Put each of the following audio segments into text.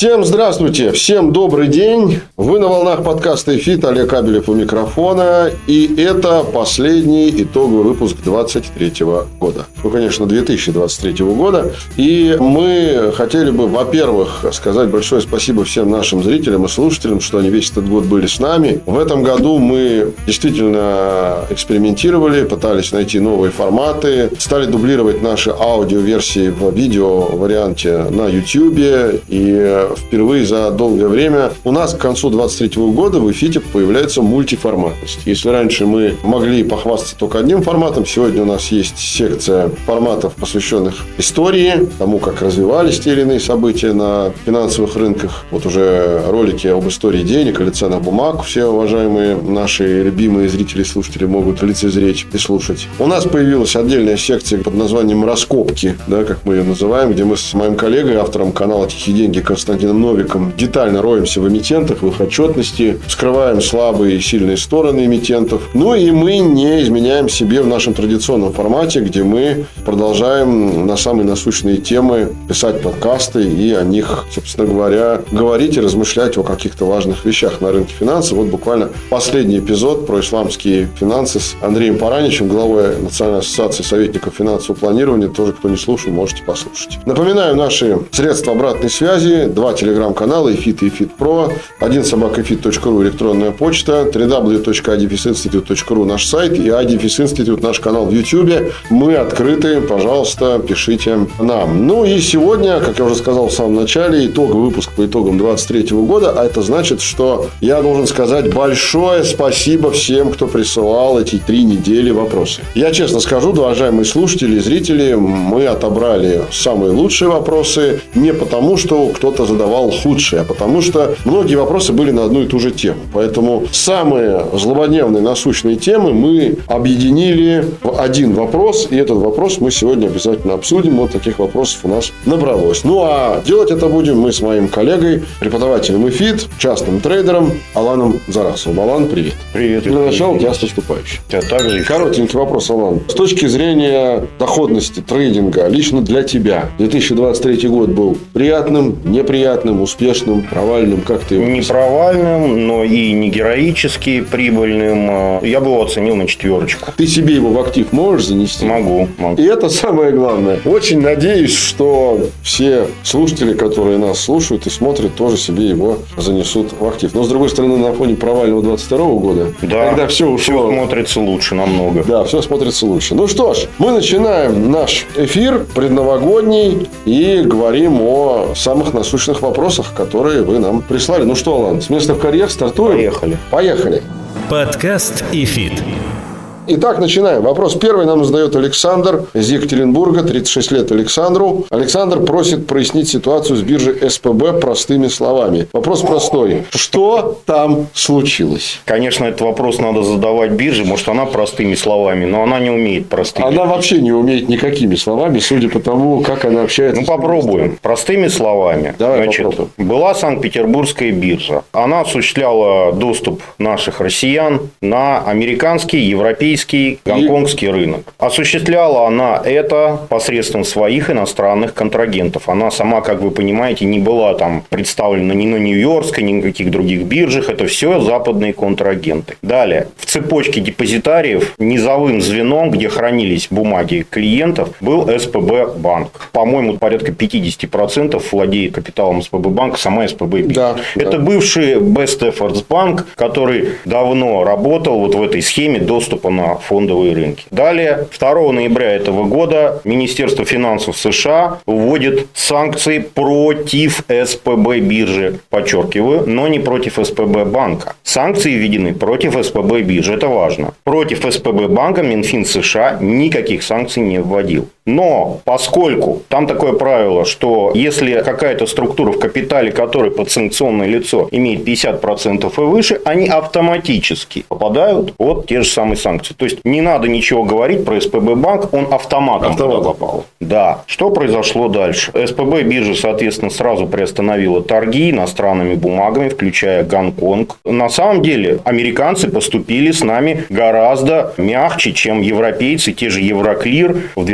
Всем здравствуйте, всем добрый день. Вы на волнах подкаста «Эфит», Олег Кабелев у микрофона. И это последний итоговый выпуск 2023 года. Ну, конечно, 2023 года. И мы хотели бы, во-первых, сказать большое спасибо всем нашим зрителям и слушателям, что они весь этот год были с нами. В этом году мы действительно экспериментировали, пытались найти новые форматы, стали дублировать наши аудиоверсии в видео варианте на YouTube. И впервые за долгое время у нас к концу 23 года в Эфите появляется мультиформатность. Если раньше мы могли похвастаться только одним форматом, сегодня у нас есть секция форматов, посвященных истории, тому, как развивались те или иные события на финансовых рынках. Вот уже ролики об истории денег или ценах бумаг все уважаемые наши любимые зрители и слушатели могут лицезреть и слушать. У нас появилась отдельная секция под названием «Раскопки», да, как мы ее называем, где мы с моим коллегой, автором канала «Тихие деньги» Константином Константином Новиком детально роемся в эмитентах, в их отчетности, скрываем слабые и сильные стороны эмитентов. Ну и мы не изменяем себе в нашем традиционном формате, где мы продолжаем на самые насущные темы писать подкасты и о них, собственно говоря, говорить и размышлять о каких-то важных вещах на рынке финансов. Вот буквально последний эпизод про исламские финансы с Андреем Параничем, главой Национальной ассоциации советников финансового планирования. Тоже, кто не слушал, можете послушать. Напоминаю наши средства обратной связи два телеграм-канала «Эфит» и «Эфит Про», один собакаэфит.ру электронная почта, www.adfisinstitute.ru наш сайт и Adifis Institute наш канал в YouTube. Мы открыты, пожалуйста, пишите нам. Ну и сегодня, как я уже сказал в самом начале, итоговый выпуск по итогам 23 года, а это значит, что я должен сказать большое спасибо всем, кто присылал эти три недели вопросы. Я честно скажу, уважаемые слушатели и зрители, мы отобрали самые лучшие вопросы не потому, что кто-то задавал худшие, а потому что многие вопросы были на одну и ту же тему. Поэтому самые злободневные насущные темы мы объединили в один вопрос, и этот вопрос мы сегодня обязательно обсудим. Вот таких вопросов у нас набралось. Ну, а делать это будем мы с моим коллегой, преподавателем ИФИД, частным трейдером Аланом Зарасовым. Алан, привет. Привет. Для начала тебя с наступающим. Тебя также. Коротенький вопрос, Алан. С точки зрения доходности трейдинга, лично для тебя, 2023 год был приятным, неприятным? Неприятным, успешным, провальным? Как ты его Не провальным, но и не героически прибыльным. Я бы его оценил на четверочку. Ты себе его в актив можешь занести? Могу, могу. И это самое главное. Очень надеюсь, что все слушатели, которые нас слушают и смотрят, тоже себе его занесут в актив. Но, с другой стороны, на фоне провального 22 года, да, когда все ушло... Все смотрится лучше намного. Да, все смотрится лучше. Ну что ж, мы начинаем наш эфир предновогодний и говорим о самых насущных насущных вопросах, которые вы нам прислали. Ну что, Алан, с места в карьер стартуем? Поехали. Поехали. Подкаст «Ифит». Итак, начинаем. Вопрос первый нам задает Александр из Екатеринбурга, 36 лет Александру. Александр просит прояснить ситуацию с биржей СПБ простыми словами. Вопрос простой. Что там случилось? Конечно, этот вопрос надо задавать бирже. Может, она простыми словами, но она не умеет простыми. Она вообще не умеет никакими словами, судя по тому, как она общается. Ну, попробуем. Простыми словами. Давай Значит, попробуем. Была Санкт-Петербургская биржа. Она осуществляла доступ наших россиян на американский, европейский российский, гонконгский рынок. Осуществляла она это посредством своих иностранных контрагентов. Она сама, как вы понимаете, не была там представлена ни на Нью-Йоркской, ни на каких других биржах. Это все западные контрагенты. Далее. В цепочке депозитариев низовым звеном, где хранились бумаги клиентов, был СПБ банк. По-моему, порядка 50% владеет капиталом СПБ банка сама СПБ. Да, это да. бывший Best Efforts банк, который давно работал вот в этой схеме доступа на фондовые рынки. Далее, 2 ноября этого года Министерство финансов США вводит санкции против СПБ биржи, подчеркиваю, но не против СПБ банка. Санкции введены против СПБ биржи, это важно. Против СПБ банка Минфин США никаких санкций не вводил. Но поскольку там такое правило, что если какая-то структура в капитале, которой подсанкционное лицо имеет 50% и выше, они автоматически попадают под те же самые санкции. То есть не надо ничего говорить про СПБ банк, он автоматом Автомат. попал. Да. Что произошло дальше? СПБ биржа, соответственно, сразу приостановила торги иностранными бумагами, включая Гонконг. На самом деле, американцы поступили с нами гораздо мягче, чем европейцы, те же Евроклир в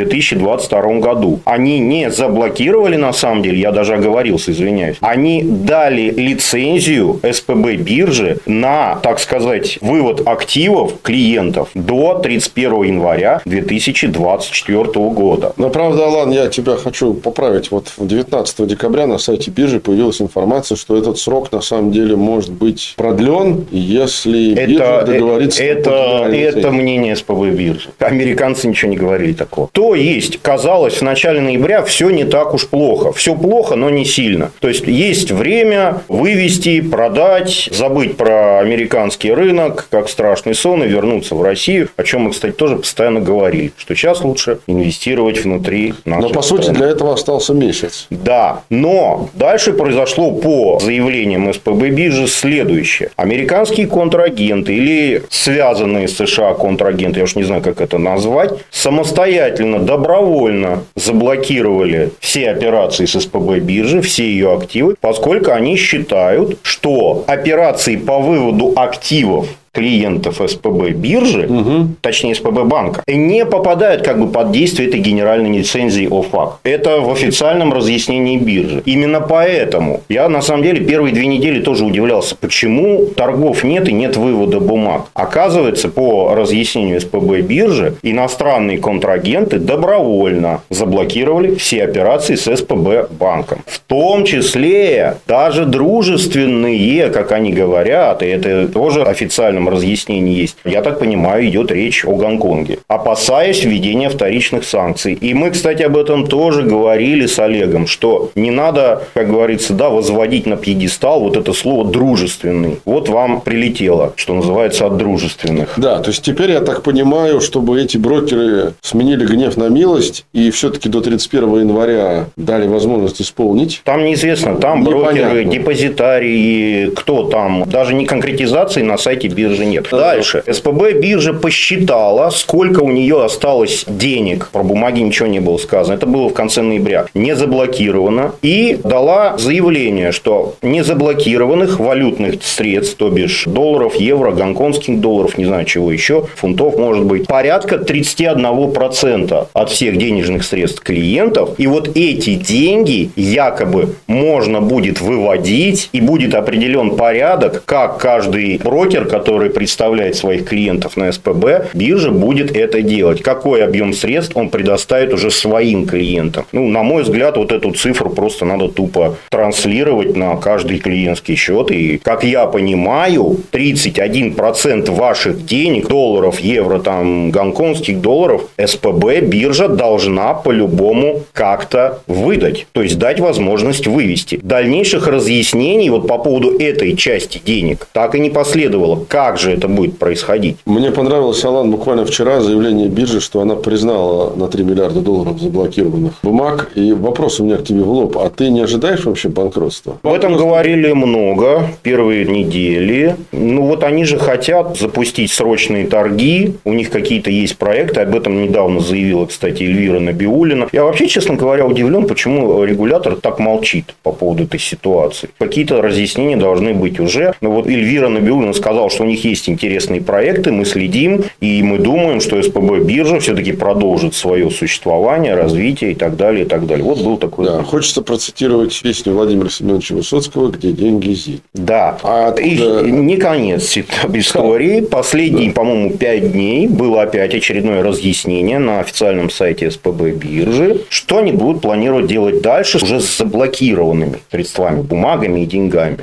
2022 году. Они не заблокировали, на самом деле, я даже оговорился, извиняюсь. Они дали лицензию СПБ биржи на, так сказать, вывод активов клиентов до 31 января 2024 года. Но, правда, Алан, я тебя хочу поправить. Вот 19 декабря на сайте биржи появилась информация, что этот срок на самом деле может быть продлен, если биржа Это, договорится. это, это лицензии. мнение СПБ биржи. Американцы ничего не говорили такого. То есть, казалось, в начале ноября все не так уж плохо. Все плохо, но не сильно. То есть, есть время вывести, продать, забыть про американский рынок, как страшный сон, и вернуться в Россию. О чем мы, кстати, тоже постоянно говорили. Что сейчас лучше инвестировать внутри нашей Но, по сути, страны. для этого остался месяц. Да, но дальше произошло по заявлениям СПБ биржи следующее. Американские контрагенты или связанные с США контрагенты, я уж не знаю, как это назвать, самостоятельно, добровольно заблокировали все операции с СПБ биржи, все ее активы, поскольку они считают, что операции по выводу активов клиентов СПБ биржи, точнее СПБ банка, не попадают как бы под действие этой генеральной лицензии ОФАК. Это в официальном разъяснении биржи. Именно поэтому я на самом деле первые две недели тоже удивлялся, почему торгов нет и нет вывода бумаг. Оказывается, по разъяснению СПБ биржи, иностранные контрагенты добровольно заблокировали все операции с СПБ банком. В том числе даже дружественные, как они говорят, и это тоже в разъяснении есть. Я так понимаю, идет речь о Гонконге. Опасаясь введения вторичных санкций. И мы, кстати, об этом тоже говорили с Олегом, что не надо, как говорится, да, возводить на пьедестал вот это слово дружественный. Вот вам прилетело, что называется, от дружественных. Да, то есть теперь я так понимаю, чтобы эти брокеры сменили гнев на милость и все-таки до 31 января дали возможность исполнить. Там неизвестно, там Непонятно. брокеры, депозитарии, кто там. Даже не конкретизации на сайте биржи нет. Дальше. СПБ биржа посчитала, сколько у нее осталось денег. Про бумаги ничего не было сказано. Это было в конце ноября. Не заблокировано. И дала заявление, что незаблокированных валютных средств, то бишь долларов, евро, гонконгских долларов, не знаю чего еще, фунтов может быть, порядка 31% от всех денежных средств клиентов. И вот эти деньги якобы можно будет выводить и будет определен порядок, как каждый брокер, который представляет своих клиентов на СПБ, биржа будет это делать. Какой объем средств он предоставит уже своим клиентам. Ну, на мой взгляд, вот эту цифру просто надо тупо транслировать на каждый клиентский счет. И, как я понимаю, 31% ваших денег, долларов, евро, там, гонконгских долларов, СПБ биржа должна по-любому как-то выдать. То есть, дать возможность вывести. Дальнейших разъяснений вот по поводу этой части денег так и не последовало. Как же это будет происходить? Мне понравилось, Алан, буквально вчера заявление биржи, что она признала на 3 миллиарда долларов заблокированных бумаг. И вопрос у меня к тебе в лоб. А ты не ожидаешь вообще банкротства? Об этом говорили много первые недели. Ну, вот они же хотят запустить срочные торги. У них какие-то есть проекты. Об этом недавно заявила, кстати, Эльвира Набиулина. Я вообще, честно говоря, удивлен, почему регулятор так молчит по поводу этой ситуации. Какие-то разъяснения должны быть уже. Но вот Эльвира Набиулина сказала, что у них есть интересные проекты, мы следим, и мы думаем, что СПБ биржа все-таки продолжит свое существование, развитие и так далее, и так далее. Вот был такой Да, хочется процитировать песню Владимира Семеновича Высоцкого «Где деньги зи». Да. А откуда- И не конец истории. Последние, по-моему, пять дней было опять очередное разъяснение на официальном сайте СПБ биржи, что они будут планировать делать дальше уже с заблокированными средствами, бумагами и деньгами.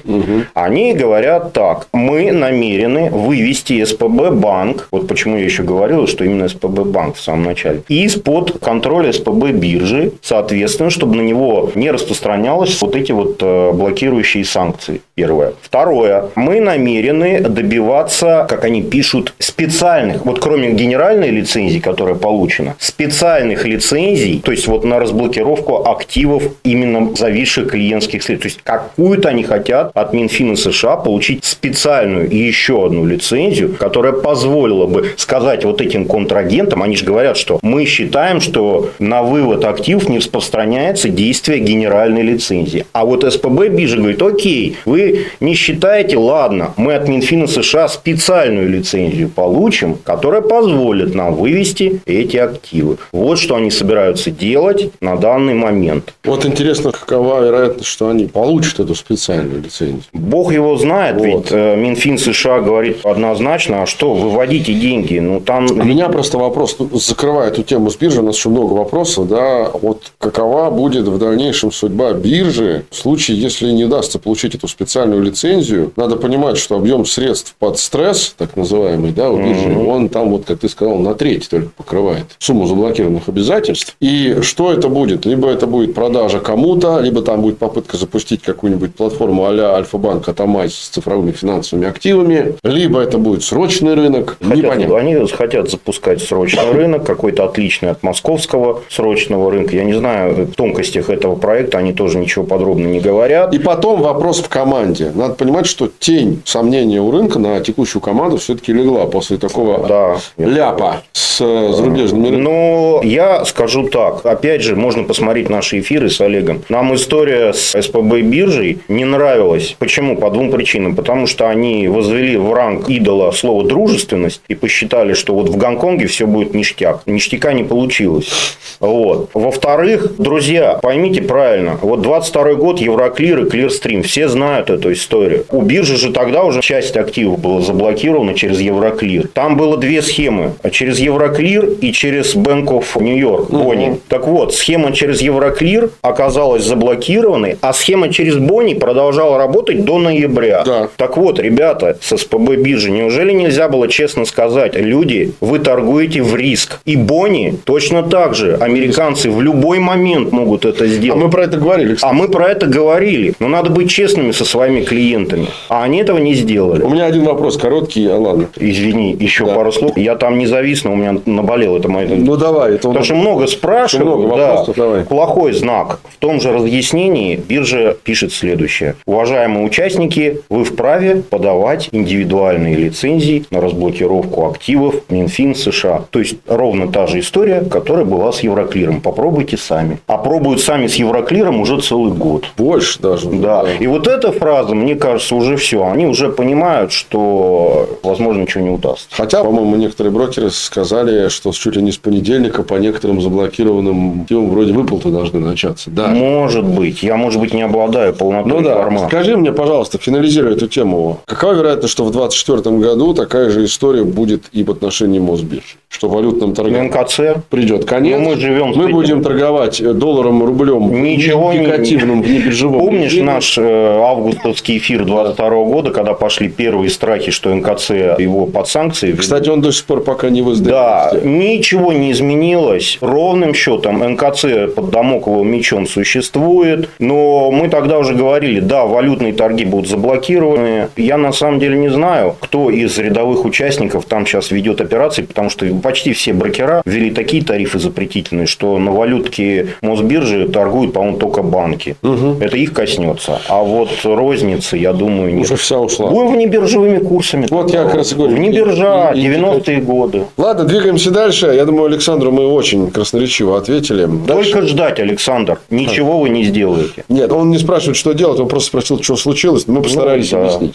Они говорят так. Мы намерены вывести СПБ банк, вот почему я еще говорил, что именно СПБ банк в самом начале, из-под контроля СПБ биржи, соответственно, чтобы на него не распространялось вот эти вот э, блокирующие санкции. Первое. Второе. Мы намерены добиваться, как они пишут, специальных, вот кроме генеральной лицензии, которая получена, специальных лицензий, то есть вот на разблокировку активов именно зависших клиентских средств. То есть какую-то они хотят от Минфина США получить специальную еще одну лицензию, которая позволила бы сказать вот этим контрагентам, они же говорят, что мы считаем, что на вывод активов не распространяется действие генеральной лицензии. А вот СПБ биржа говорит, окей, вы не считаете, ладно, мы от Минфина США специальную лицензию получим, которая позволит нам вывести эти активы. Вот что они собираются делать на данный момент. Вот интересно, какова вероятность, что они получат эту специальную лицензию? Бог его знает, вот. ведь э, Минфин США говорит однозначно, а что, выводите деньги, ну там... У меня просто вопрос, ну, закрывая эту тему с биржей, у нас еще много вопросов, да, вот какова будет в дальнейшем судьба биржи в случае, если не удастся получить эту специальную лицензию? Надо понимать, что объем средств под стресс, так называемый, да, у биржи, mm-hmm. он там, вот, как ты сказал, на треть только покрывает сумму заблокированных обязательств. И что это будет? Либо это будет продажа кому-то, либо там будет попытка запустить какую-нибудь платформу а-ля Альфа-банк Атамай с цифровыми финансовыми активами, либо это будет срочный рынок. Хотят, Непонятно. Они хотят запускать срочный рынок, какой-то отличный от московского срочного рынка. Я не знаю, в тонкостях этого проекта они тоже ничего подробно не говорят. И потом вопрос в команде. Надо понимать, что тень сомнения у рынка на текущую команду все-таки легла после такого да. ляпа с зарубежными рынками. Ну, я скажу так. Опять же, можно посмотреть наши эфиры с Олегом. Нам история с СПБ биржей не нравилась. Почему? По двум причинам. Потому что они возвели в ранг идола слово дружественность и посчитали, что вот в Гонконге все будет ништяк. Ништяка не получилось. Вот. Во-вторых, друзья, поймите правильно. Вот 22 год Евроклир и Клирстрим. Все знают эту историю. У биржи же тогда уже часть активов была заблокирована через Евроклир. Там было две схемы. Через Евроклир и через Bank of New York. Бонни. Угу. Так вот, схема через Евроклир оказалась заблокированной, а схема через Бонни продолжала работать до ноября. Да. Так вот, ребята с СПБ биржи, неужели нельзя было честно сказать, люди, вы торгуете в риск. И Бонни точно так же. Американцы в любой момент могут это сделать. А мы про это говорили. Кстати. А мы про это говорили. Но надо быть честными со своими клиентами. А они этого не сделали. У меня один вопрос короткий, а ладно. Извини, еще да. пару слов. Я там не завис, но у меня наболело это мое. Ну давай. Это Потому что много спрашивают. Много вопросов, да. давай. Плохой знак. В том же разъяснении биржа пишет следующее. Уважаемые участники, вы вправе подавать индивидуальные лицензии на разблокировку активов Минфин США. То есть ровно та же история, которая была с Евроклиром. Попробуйте сами. А пробуют сами с Евроклиром уже целый год. Больше даже. Да. да. И вот эта фраза, мне кажется, уже все. Они уже понимают, что, возможно, ничего не удастся. Хотя, по-моему, некоторые брокеры сказали, что чуть ли не с понедельника по некоторым заблокированным активам вроде выплаты должны начаться. Да. Может быть. Я, может быть, не обладаю полнотой ну, да. информации. Скажи мне, пожалуйста, финализируя эту тему, какова вероятность, что в 2024 году такая же история будет и в отношении Мосбиржи? Что валютным торгам НКЦ придет конец. Но мы живем мы будем торговать долларом, рублем, Ничего индикативным, не, биржевым. Помнишь режиме? наш э, августовский эфир 22 года, когда пошли первые страхи, что НКЦ его под санкции? Кстати, он до сих пор пока не в Да, ничего не изменилось. Ровным счетом НКЦ под домокловым мечом существует. Но мы тогда уже говорили, да, валютные торги будут заблокированы. Я на самом деле не знаю, кто из рядовых участников там сейчас ведет операции, потому что почти все брокера ввели такие тарифы запретительные, что на валютке Мосбиржи торгуют, по-моему, только банки. Угу. Это их коснется. А вот розницы, я думаю, нет. Уже вся ушла. Будем внебиржевыми курсами. Вот я как раз и говорю. Внебиржа, 90-е годы. Ладно, двигаемся дальше. Я думаю, Александру мы очень красноречиво ответили. Дальше. Только ждать, Александр. Ничего а. вы не сделаете. Нет, он не спрашивает, что делать. Он просто спросил, что случилось. Мы постарались ну, да. объяснить.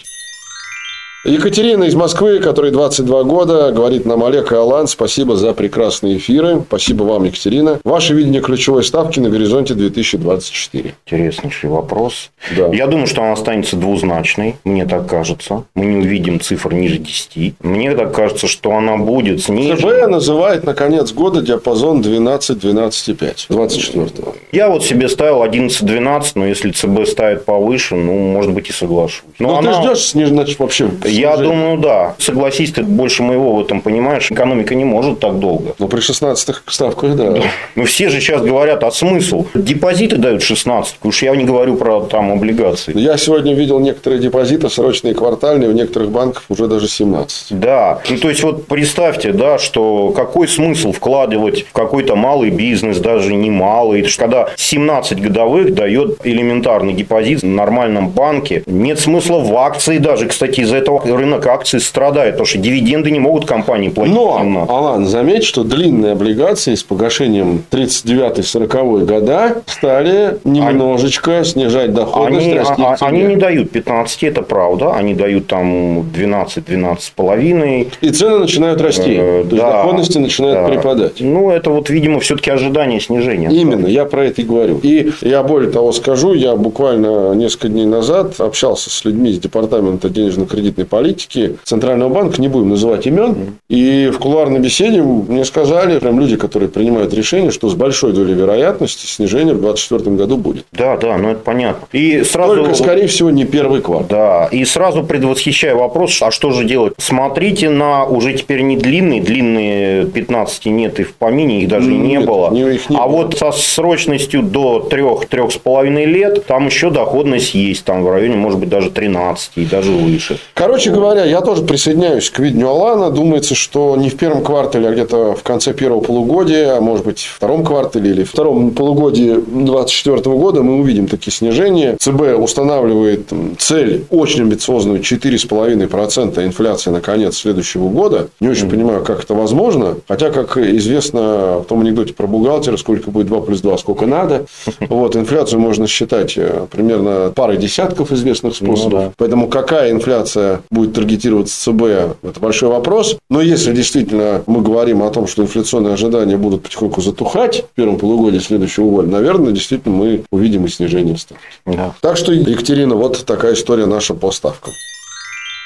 Екатерина из Москвы, которой 22 года, говорит нам Олег и Алан, спасибо за прекрасные эфиры. Спасибо вам, Екатерина. Ваше видение ключевой ставки на горизонте 2024. Интереснейший вопрос. Да. Я думаю, что она останется двузначной, мне так кажется. Мы не увидим цифр ниже 10. Мне так кажется, что она будет снижена. ЦБ называет на конец года диапазон 12-12,5. 24 -го. Я вот себе ставил 11-12, но если ЦБ ставит повыше, ну, может быть, и соглашусь. Но, но она... ты ждешь, значит, вообще Я думаю, да. Согласись, ты больше моего в этом понимаешь. Экономика не может так долго. Ну, при 16 ставках, да. Ну, все же сейчас говорят, а смысл? Депозиты дают 16. Уж я не говорю про там облигации. Я сегодня видел некоторые депозиты, срочные квартальные, у некоторых банков уже даже 17. Да. Ну, то есть, вот представьте, да, что какой смысл вкладывать в какой-то малый бизнес, даже не малый, когда 17 годовых дает элементарный депозит в нормальном банке. Нет смысла в акции даже. Кстати, из-за этого рынок акций страдает, потому что дивиденды не могут компании платить. Но, 17. Алан, заметь, что длинные облигации с погашением 39-40 года стали немножечко снижать доходность, Они, а- к они не дают 15, это правда. Они дают там 12-12 с половиной. И цены начинают расти. Э, То есть, да, доходности начинают да. припадать. Ну, это вот, видимо, все-таки ожидание снижения. Именно, я про это и говорю. И я более того скажу, я буквально несколько дней назад общался с людьми из Департамента денежно-кредитной политики Центрального банка, не будем называть имен, и в кулуарной беседе мне сказали, прям люди, которые принимают решение, что с большой долей вероятности снижение в 2024 году будет. Да, да, ну это понятно. И сразу... Только, скорее всего, не первый квартал. Да, и сразу предвосхищая вопрос, а что же делать? Смотрите на уже теперь не длинные, длинные 15 нет и в помине, их даже и не Нет, было. не- их не а было. вот со срочностью до 3-3,5 лет, там еще доходность есть, там в районе, может быть, даже 13 и даже выше. Короче говоря, я тоже присоединяюсь к видению Алана. Думается, что не в первом квартале, а где-то в конце первого полугодия, а может быть, в втором квартале или в втором полугодии 2024 года мы увидим такие снижения. ЦБ устанавливает цель очень амбициозную 4,5% инфляции на конец следующего года. Не очень понимаю, как это возможно. Хотя, как известно в том анекдоте про бухгалтера, сколько будет 2 плюс 2, сколько надо. Вот, инфляцию можно считать э, примерно парой десятков известных способов. да. Поэтому какая инфляция будет таргетироваться ЦБ, это большой вопрос. Но если действительно мы говорим о том, что инфляционные ожидания будут потихоньку затухать в первом полугодии следующего года, наверное, действительно мы увидим и снижение ставки. Да. Так что, Екатерина, вот такая история наша по ставкам.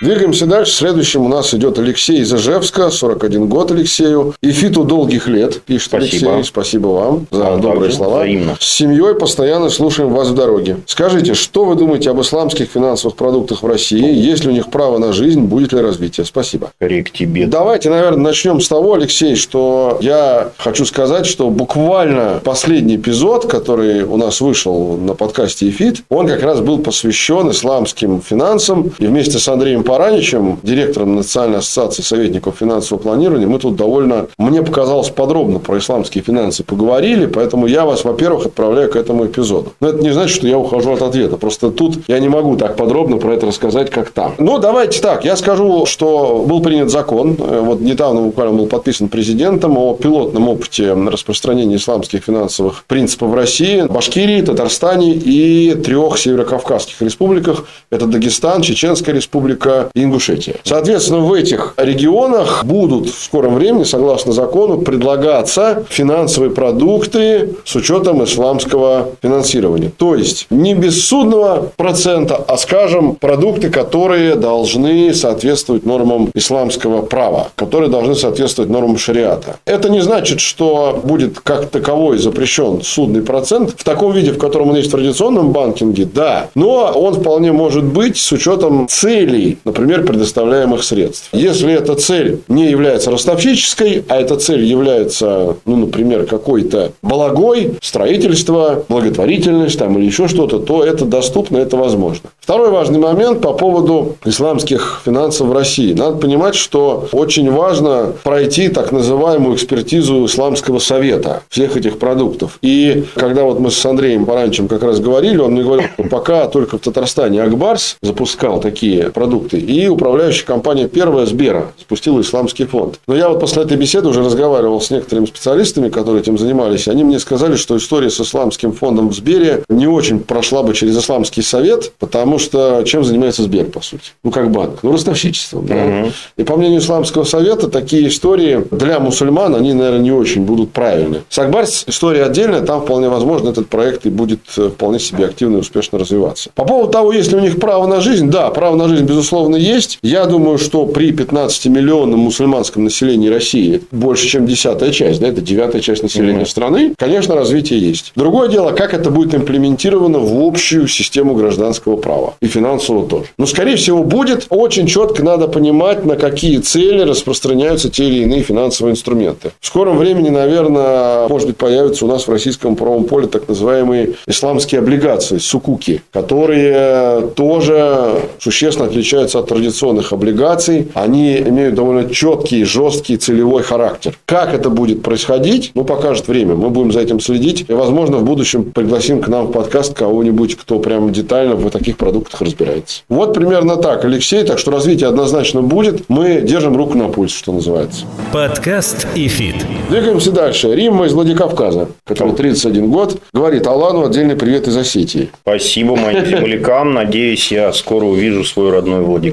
Двигаемся дальше. Следующим у нас идет Алексей из Ижевска. 41 год Алексею. И фиту долгих лет, пишет Спасибо. Алексей. Спасибо вам за Вам добрые слова. взаимно. С семьей постоянно слушаем вас в дороге. Скажите, что вы думаете об исламских финансовых продуктах в России? Есть ли у них право на жизнь? Будет ли развитие? Спасибо. Скорее к тебе. Давайте, наверное, начнем с того, Алексей, что я хочу сказать, что буквально последний эпизод, который у нас вышел на подкасте «Эфит», он как раз был посвящен исламским финансам. И вместе с Андреем Параничем, директором Национальной ассоциации советников финансового планирования, мы тут довольно, мне показалось, подробно про исламские финансы поговорили. Поэтому я вас, во-первых, отправляю к этому эпизоду. Но это не значит, что я ухожу от ответа. Просто тут я не могу так подробно про это рассказать, как там. Ну, давайте так. Я скажу, что был принят закон. э, Вот недавно буквально был подписан президентом о пилотном опыте распространения исламских финансовых принципов в России, Башкирии, Татарстане и трех северокавказских республиках. Это Дагестан, Чеченская республика и Ингушетия. Соответственно, в этих регионах будут в скором времени, согласно закону, предлагаться финансовые продукты с учетом исламского финансирования. То есть, не бессудного процента, а, скажем, продукты, которые должны соответствовать нормам исламского права, которые должны соответствовать нормам шариата. Это не значит, что будет как таковой запрещен судный процент в таком виде, в котором он есть в традиционном банкинге, да, но он вполне может быть с учетом целей, например, предоставляемых средств. Если эта цель не является ростовщической, а эта цель является, ну, например, какой-то благой, строительство, благотворительность там, или еще что-то, то это доступно, это возможно. Второй важный момент по поводу исламских финансов в России. Надо понимать, что очень важно пройти так называемую экспертизу исламского совета всех этих продуктов. И когда вот мы с Андреем Паранчем как раз говорили, он мне говорил, что пока только в Татарстане Акбарс запускал такие продукты, и управляющая компания первая Сбера спустила исламский фонд. Но я вот после этой беседы уже разговаривал с некоторыми специалистами, которые этим занимались, они мне сказали, что история с исламским фондом в Сбере не очень прошла бы через исламский совет, потому что чем занимается Сбер, по сути? Ну, как банк. Ну, ростовщичеством. да. И по мнению исламского совета, такие истории для мусульман, они, наверное, не очень будут правильны. С Акбарс история отдельная, там вполне возможно этот проект и будет э, вполне себе активно и успешно развиваться. По поводу того, есть ли у них право на жизнь, да, право на жизнь, безусловно, безусловно, есть. Я думаю, что при 15-миллионном мусульманском населении России больше, чем десятая часть, да, это девятая часть населения mm-hmm. страны, конечно, развитие есть. Другое дело, как это будет имплементировано в общую систему гражданского права и финансового тоже. Но, скорее всего, будет. Очень четко надо понимать, на какие цели распространяются те или иные финансовые инструменты. В скором времени, наверное, может быть, появятся у нас в российском правом поле так называемые исламские облигации, сукуки, которые тоже существенно отличаются от традиционных облигаций. Они имеют довольно четкий, жесткий целевой характер. Как это будет происходить, ну, покажет время. Мы будем за этим следить. И, возможно, в будущем пригласим к нам в подкаст кого-нибудь, кто прям детально в таких продуктах разбирается. Вот примерно так, Алексей. Так что развитие однозначно будет. Мы держим руку на пульсе, что называется. Подкаст и фит. Двигаемся дальше. Римма из Владикавказа, который 31 год, говорит Алану отдельный привет из Осетии. Спасибо моим землякам. Надеюсь, я скоро увижу свой родной Владикавказ.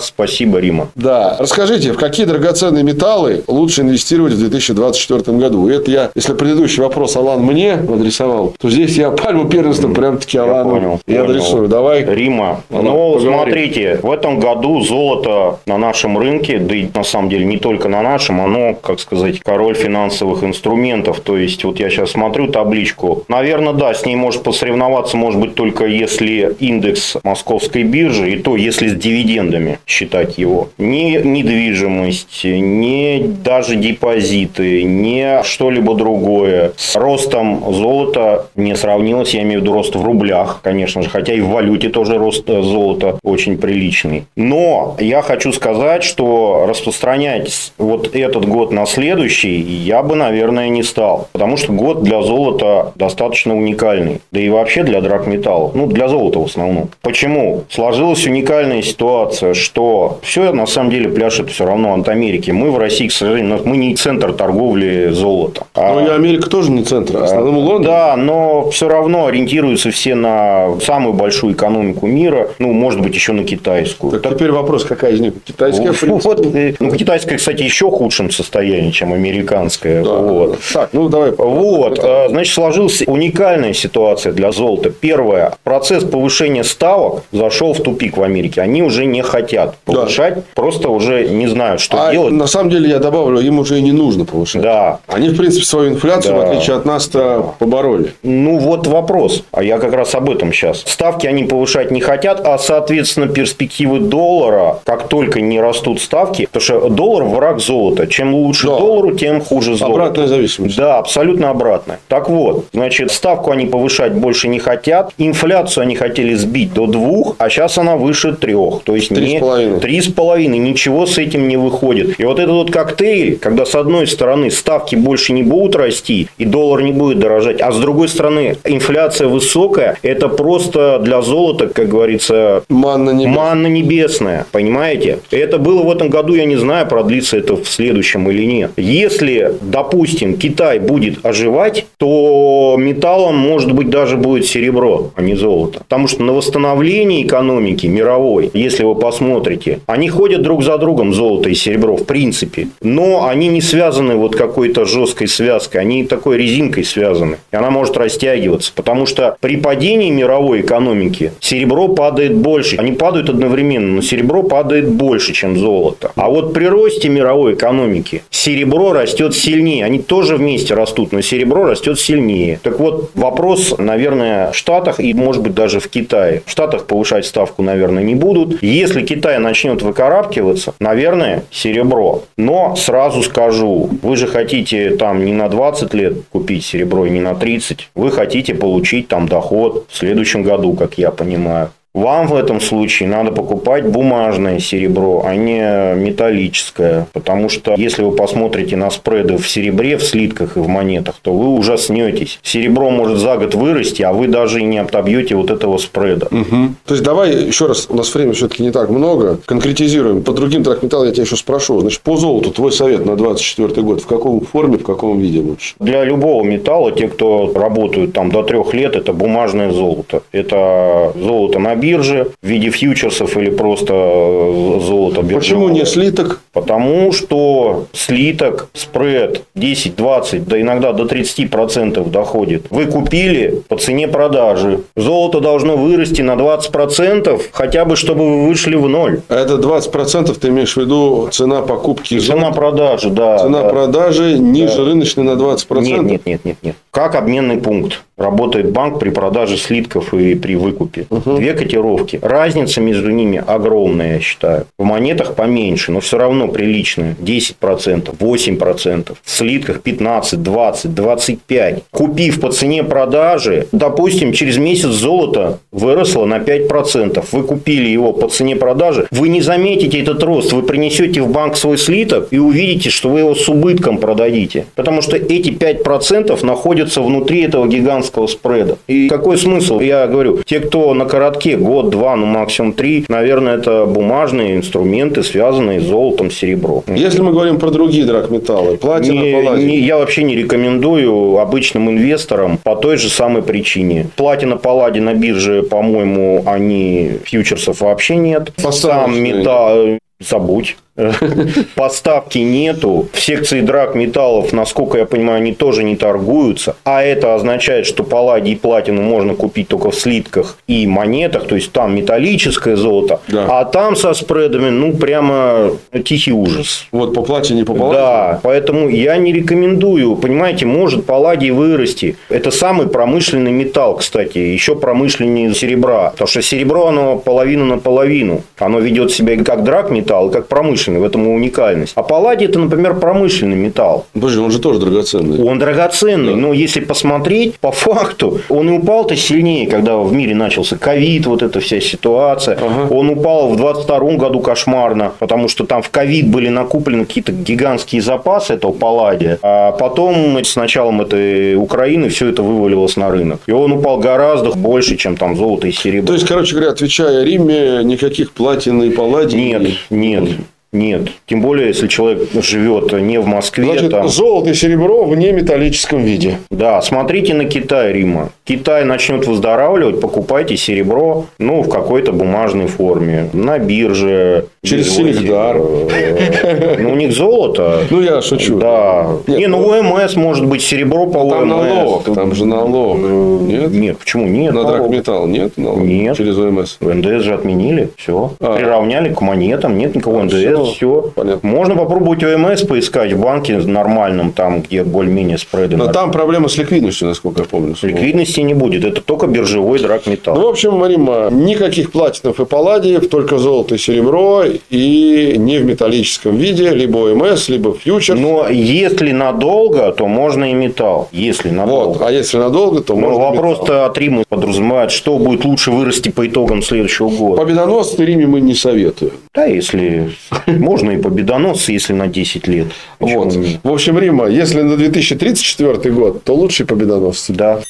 Спасибо, Рима. Да. Расскажите, в какие драгоценные металлы лучше инвестировать в 2024 году? Это я, если предыдущий вопрос Алан мне адресовал, то здесь я пальму первенства прям-таки Алану понял, и адресую. Давай. Рима. Алан, ну, смотрите, в этом году золото на нашем рынке, да и на самом деле не только на нашем, оно, как сказать, король финансовых инструментов. То есть, вот я сейчас смотрю табличку. Наверное, да, с ней может посоревноваться, может быть, только если индекс московской биржи, и то, если с дивидендами считать его. Не недвижимость, не даже депозиты, не что-либо другое. С ростом золота не сравнилось, я имею в виду рост в рублях, конечно же, хотя и в валюте тоже рост золота очень приличный. Но я хочу сказать, что распространять вот этот год на следующий я бы, наверное, не стал. Потому что год для золота достаточно уникальный. Да и вообще для драгметаллов. Ну, для золота в основном. Почему? Сложилась уникальная ситуация, что все на самом деле пляшет все равно от Америки. Мы в России, к сожалению, мы не центр торговли золота. А... Но и Америка тоже не центр, а в основном Лондон. Да, но все равно ориентируются все на самую большую экономику мира. Ну, может быть, еще на китайскую. Так, так... теперь вопрос, какая из них? Китайская, вот, Ну, китайская, кстати, еще в худшем состоянии, чем американская. Да. Вот. Так, ну давай. Вот. А, значит, сложилась уникальная ситуация для золота. Первое. Процесс повышения ставок зашел в тупик в Америке. Они уже не хотят повышать, да. просто уже не знают, что а делать. На самом деле, я добавлю, им уже и не нужно повышать. Да. Они, в принципе, свою инфляцию, да. в отличие от нас-то, побороли. Ну, вот вопрос. А я как раз об этом сейчас. Ставки они повышать не хотят, а, соответственно, перспективы доллара, как только не растут ставки, потому что доллар враг золота. Чем лучше да. доллару, тем хуже золото. Обратная зависимость. Да, абсолютно обратная. Так вот, значит, ставку они повышать больше не хотят. Инфляцию они хотели сбить до двух, а сейчас она выше трех. То есть три не с половиной. Три с половиной. Ничего с этим не выходит. И вот этот вот коктейль, когда с одной стороны ставки больше не будут расти, и доллар не будет дорожать, а с другой стороны инфляция высокая, это просто для золота, как говорится, манна небесная. Манна небесная понимаете? Это было в этом году, я не знаю, продлится это в следующем или нет. Если, допустим, Китай будет оживать, то металлом, может быть, даже будет серебро, а не золото. Потому что на восстановлении экономики мировой, если вы посмотрите, они ходят друг за другом, золото и серебро, в принципе. Но они не связаны вот какой-то жесткой связкой, они такой резинкой связаны. И она может растягиваться. Потому что при падении мировой экономики серебро падает больше. Они падают одновременно, но серебро падает больше, чем золото. А вот при росте мировой экономики серебро растет сильнее. Они тоже вместе растут, но серебро растет сильнее. Так вот, вопрос, наверное, в Штатах и, может быть, даже в Китае. В Штатах повышать ставку, наверное, не будут. Если Китай начнет выкарабкиваться, наверное, серебро. Но сразу скажу, вы же хотите там не на 20 лет купить серебро и не на 30. Вы хотите получить там доход в следующем году, как я понимаю. Вам в этом случае надо покупать бумажное серебро, а не металлическое. Потому что если вы посмотрите на спреды в серебре, в слитках и в монетах, то вы ужаснетесь. Серебро может за год вырасти, а вы даже и не отобьете вот этого спреда. Угу. То есть, давай еще раз, у нас времени все-таки не так много, конкретизируем. По другим драгметаллам я тебя еще спрошу. Значит, по золоту твой совет на 24 год в каком форме, в каком виде лучше? Для любого металла, те, кто работают там до трех лет, это бумажное золото. Это золото на бирже в виде фьючерсов или просто э, золота биржевого. Почему не слиток? Потому что слиток, спред 10, 20, да иногда до 30% доходит. Вы купили по цене продажи. Золото должно вырасти на 20%, хотя бы чтобы вы вышли в ноль. А это 20% ты имеешь в виду цена покупки Цена золота? продажи, да. Цена да. продажи ниже рыночной на 20%? Нет, нет, нет, нет, нет. Как обменный пункт работает банк при продаже слитков и при выкупе. Две котировки. Разница между ними огромная, я считаю. В монетах поменьше, но все равно приличная. 10%, 8%. В слитках 15, 20, 25. Купив по цене продажи, допустим, через месяц золото выросло на 5%. Вы купили его по цене продажи. Вы не заметите этот рост. Вы принесете в банк свой слиток и увидите, что вы его с убытком продадите. Потому что эти 5% находятся внутри этого гигантского спреда. И какой смысл? Я говорю, те, кто на коротке, год, два, ну максимум три, наверное, это бумажные инструменты, связанные с золотом, серебром. Если мы говорим про другие драгметаллы, платина, Не- палладий. не- я вообще не рекомендую обычным инвесторам по той же самой причине. Платина, палладий на бирже, по-моему, они фьючерсов вообще нет. Сам металл забудь. Поставки нету. В секции драг металлов, насколько я понимаю, они тоже не торгуются. А это означает, что палладий и платину можно купить только в слитках и монетах. То есть там металлическое золото. Да. А там со спредами, ну, прямо тихий ужас. Вот по платине, по палладию. Да, поэтому я не рекомендую. Понимаете, может палладий вырасти. Это самый промышленный металл, кстати. Еще промышленнее серебра. Потому что серебро, оно половина на половину. Оно ведет себя как драгметалл, и как промышленный. В этом и уникальность. А палладий это, например, промышленный металл. Подожди, он же тоже драгоценный. Он драгоценный, но если посмотреть, по факту, он и упал-то сильнее, когда в мире начался ковид, вот эта вся ситуация. Он упал в 22 году кошмарно, потому что там в ковид были накуплены какие-то гигантские запасы этого палладия. А потом с началом этой Украины все это вывалилось на рынок. И он упал гораздо больше, чем там золото и серебро. То есть, короче говоря, отвечая Риме, никаких платин и палладий. Нет, нет, нет. Тем более, если человек живет не в Москве, Значит, там... золото и серебро в неметаллическом виде. Да, смотрите на Китай, Рима. Китай начнет выздоравливать, покупайте серебро, ну, в какой-то бумажной форме, на бирже. Через. Селигдар. Ну, у них золото. Ну, я шучу. Да. Нет, не, ну, ОМС может быть серебро по Там ОМС. налог, там же налог. Нет? Нет, почему нет? На драгметалл нет налога? Нет. Через ОМС. НДС же отменили, все. А. Приравняли к монетам, нет никакого НДС, все. понятно. Можно попробовать ОМС поискать в банке нормальном, там, где более-менее спреды. Но там проблема с ликвидностью, насколько я помню. Ликвидности не будет, это только биржевой драгметалл. Ну, в общем, Рима, никаких платинов и палладиев, только золото и серебро, и не в металлическом виде, либо ОМС, либо фьючер. Но если надолго, то можно и металл. Если надолго. вот. А если надолго, то Но можно металл. вопрос-то от Рима подразумевает, что будет лучше вырасти по итогам следующего года. Победоносный Риме мы не советуем. Да, если можно и победоносцы, если на 10 лет. Вот. В общем, Рима, если на 2034 год, то лучший победоносцы. Да.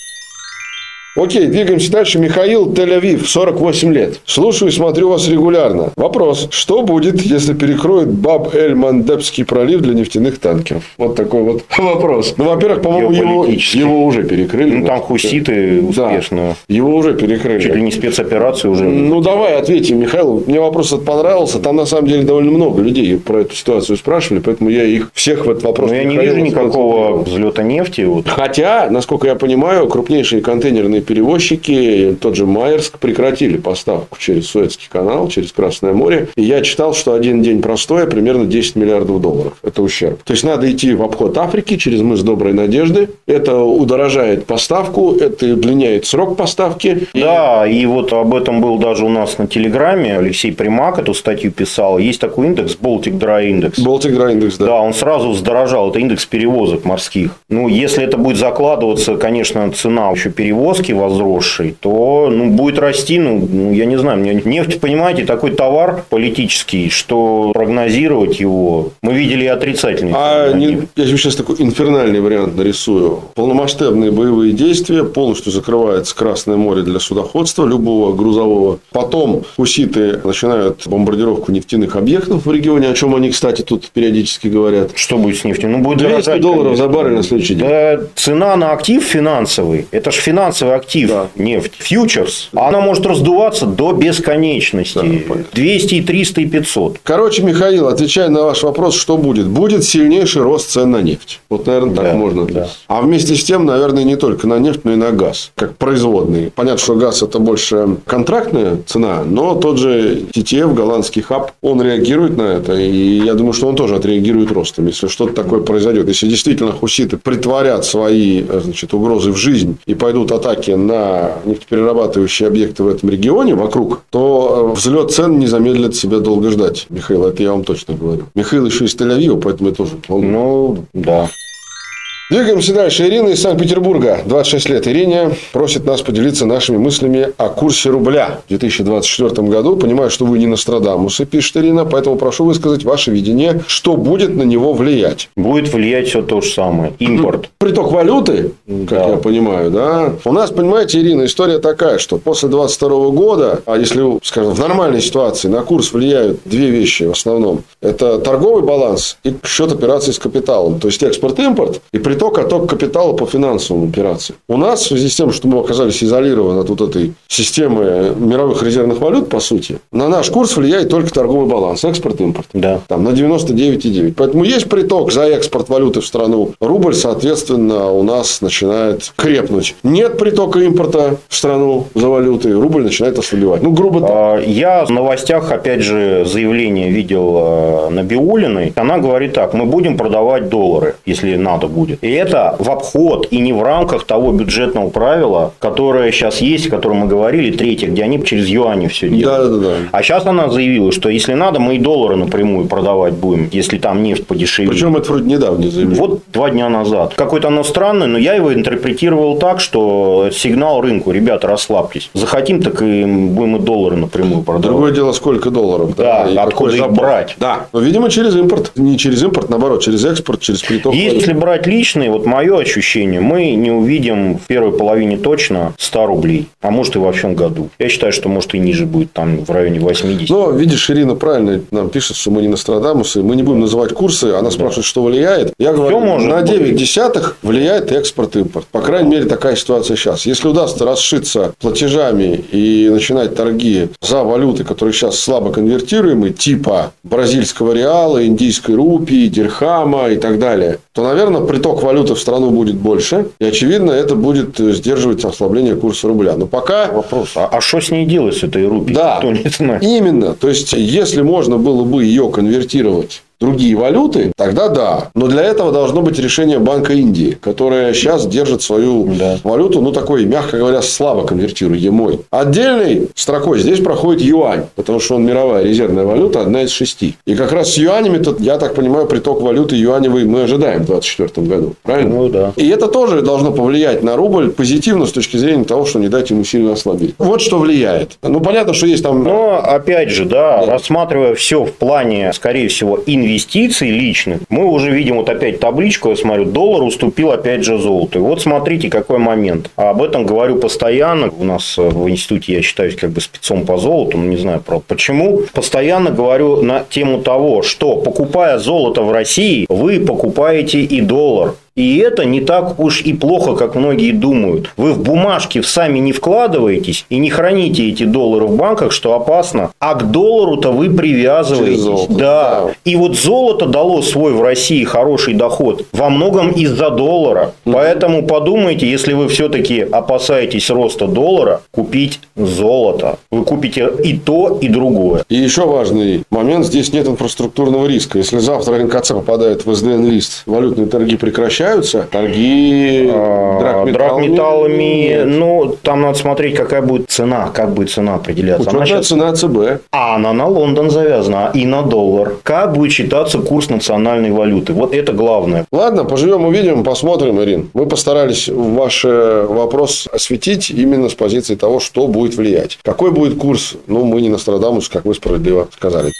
Окей, двигаемся дальше. Михаил Тель-Авив, 48 лет. Слушаю и смотрю вас регулярно. Вопрос. Что будет, если перекроют Баб-эль-Мандебский пролив для нефтяных танкеров? Вот такой вот вопрос. Ну, во-первых, по-моему, его, его уже перекрыли. Ну, там хуситы Да. успешно. Его уже перекрыли. Чуть ли не спецоперацию уже. Ну, давай ответим, Михаил. Мне вопрос этот понравился. Там, на самом деле, довольно много людей про эту ситуацию спрашивали, поэтому я их всех в этот вопрос Но я не вижу никакого взлета нефти. Вот. Хотя, насколько я понимаю, крупнейшие контейнерные перевозчики, тот же Майерск, прекратили поставку через Суэцкий канал, через Красное море. И я читал, что один день простоя примерно 10 миллиардов долларов. Это ущерб. То есть, надо идти в обход Африки через мыс Доброй Надежды. Это удорожает поставку, это удлиняет срок поставки. Да, и вот об этом был даже у нас на Телеграме. Алексей Примак эту статью писал. Есть такой индекс, Baltic Dry Index. Baltic Dry Index, да. Да, он сразу вздорожал. Это индекс перевозок морских. Ну, если это будет закладываться, конечно, цена еще перевозки возросшей, то ну, будет расти, ну, ну, я не знаю. мне Нефть, понимаете, такой товар политический, что прогнозировать его... Мы видели и отрицательные. А не- я тебе сейчас такой инфернальный вариант нарисую. Полномасштабные боевые действия, полностью закрывается Красное море для судоходства любого грузового. Потом хуситы начинают бомбардировку нефтяных объектов в регионе, о чем они, кстати, тут периодически говорят. Что будет с нефтью? Ну, будет 200 дорожать, долларов конечно. за баррель на следующий день. Да, цена на актив финансовый, это же финансовый актив, Да. нефть, фьючерс, она может раздуваться до бесконечности. Да, понятно. 200, и 300 и 500. Короче, Михаил, отвечая на ваш вопрос, что будет? Будет сильнейший рост цен на нефть. Вот, наверное, так Да, можно. да. А вместе с тем, наверное, не только на нефть, но и на газ, как производный. Понятно, что газ это больше контрактная цена, но тот же TTF, голландский хаб, он реагирует на это. И я думаю, что он тоже отреагирует ростом, если что-то такое произойдет. Если действительно хуситы притворят свои э, значит, угрозы в жизнь и пойдут атаки на нефтеперерабатывающие объекты в этом регионе вокруг, то э, взлет цен не замедлит себя долго ждать. Михаил, это я вам точно говорю. Михаил еще из Тель-Авива, поэтому я тоже. Ну, да. Двигаемся дальше. Ирина из Санкт-Петербурга, 26 лет. Ирине просит нас поделиться нашими мыслями о курсе рубля в 2024 году. Понимаю, что вы не Нострадамусы, пишет Ирина, поэтому прошу высказать ваше видение, что будет на него влиять. Будет влиять все то же самое. Импорт. Приток валюты, как Да. я понимаю, да. У нас, понимаете, Ирина, история такая, что после 22 года, а если, скажем, в нормальной ситуации на курс влияют две вещи в основном. Это торговый баланс и счет операций с капиталом. То есть, экспорт-импорт и приток, отток капитала по финансовым операциям. У нас, в связи с тем, что мы оказались изолированы от вот этой системы мировых резервных валют, по сути, на наш курс влияет только торговый баланс, экспорт-импорт. Да. Там на 99,9. Поэтому есть приток за экспорт валюты в страну. Рубль, соответственно, у нас начинает крепнуть. Нет притока импорта в страну за валютой. Рубль начинает ослабевать. Ну, грубо так. А, Я в новостях, опять же, заявление видел э, Набиулиной. Она говорит так, мы будем продавать доллары, если надо будет. И это в обход и не в рамках того бюджетного правила, которое сейчас есть, о котором мы говорили, третье, где они через юани все делают. Да, да, да. А сейчас она заявила, что если надо, мы и доллары напрямую продавать будем, если там нефть подешевеет. Причем это вроде недавнее заявление. Вот два дня назад. Какое-то оно странное, но я его интерпретировал так, что сигнал рынку, ребята, расслабьтесь. Захотим, так и будем и доллары напрямую продавать. Другое дело, сколько долларов. Да, и откуда их брать? Да. Но, видимо, через импорт. Не через импорт, наоборот, через экспорт, через приток. Если брать личные, вот мое ощущение, мы не увидим в первой половине точно 100 рублей, а может и во всем году. Я считаю, что может и ниже будет, там в районе 80. Но, видишь, Ирина правильно нам пишет, что мы не Нострадамусы, мы не будем называть курсы, она спрашивает, что влияет. Я говорю, на быть. 9 десятых влияет экспорт-импорт. По крайней мере, такая ситуация сейчас. Если удастся расшиться платежами и начинать торги за валюты, которые сейчас слабо конвертируемы, типа бразильского реала, индийской рупии, дирхама и так далее, то, наверное, приток валюты в страну будет больше. И, очевидно, это будет э, сдерживать ослабление курса рубля. Но пока Вопрос, а что с ней делать, с этой рупией? Да. Никто не знает. Именно. То есть, если можно было бы ее конвертировать другие валюты, тогда да. Но для этого должно быть решение Банка Индии, которое сейчас держит свою Да. валюту, ну, такой, мягко говоря, слабо конвертируемой. Отдельной строкой здесь проходит юань, потому что он мировая резервная валюта, одна из шести. И как раз с юанями, тут, я так понимаю, приток валюты юаневый мы ожидаем в 2024 году. Правильно? Ну да. И это тоже должно повлиять на рубль позитивно с точки зрения того, что не дать ему сильно ослабеть. Вот что влияет. Ну, понятно, что есть там... Но, опять же, да, рассматривая все в плане, скорее всего, инвестиций личных, мы уже видим вот опять табличку, я смотрю, доллар уступил опять же золоту. И вот смотрите, какой момент. А об этом говорю постоянно. У нас э, в институте я считаюсь как бы спецом по золоту, не знаю, правда, почему. Постоянно говорю на тему того, что покупая золото в России, вы покупаете и доллар. И это не так уж и плохо, как многие думают. Вы в бумажки сами не вкладываетесь и не храните эти доллары в банках, что опасно. А к доллару-то вы привязываетесь. Золото, да. да. И вот золото дало свой в России хороший доход во многом из-за доллара. Поэтому подумайте, если вы все-таки опасаетесь роста доллара, купить золото. Вы купите и то, и другое. И еще важный момент, здесь нет инфраструктурного риска. Если завтра НКЦ попадает в СДН-лист, валютные торги прекращаются, торги А, драгметаллами... драгметаллами, ну, там надо смотреть, какая будет цена, как будет цена определяться. Учетная щас- цена ЦБ. А она на Лондон завязана и на доллар. Как будет считаться курс национальной валюты? Вот это главное. Ладно, поживем, увидим, посмотрим, Ирин. Мы постарались ваш э, вопрос осветить именно с позиции того, что будет влиять. Какой будет курс? Ну, мы не Нострадамус, как вы справедливо сказали.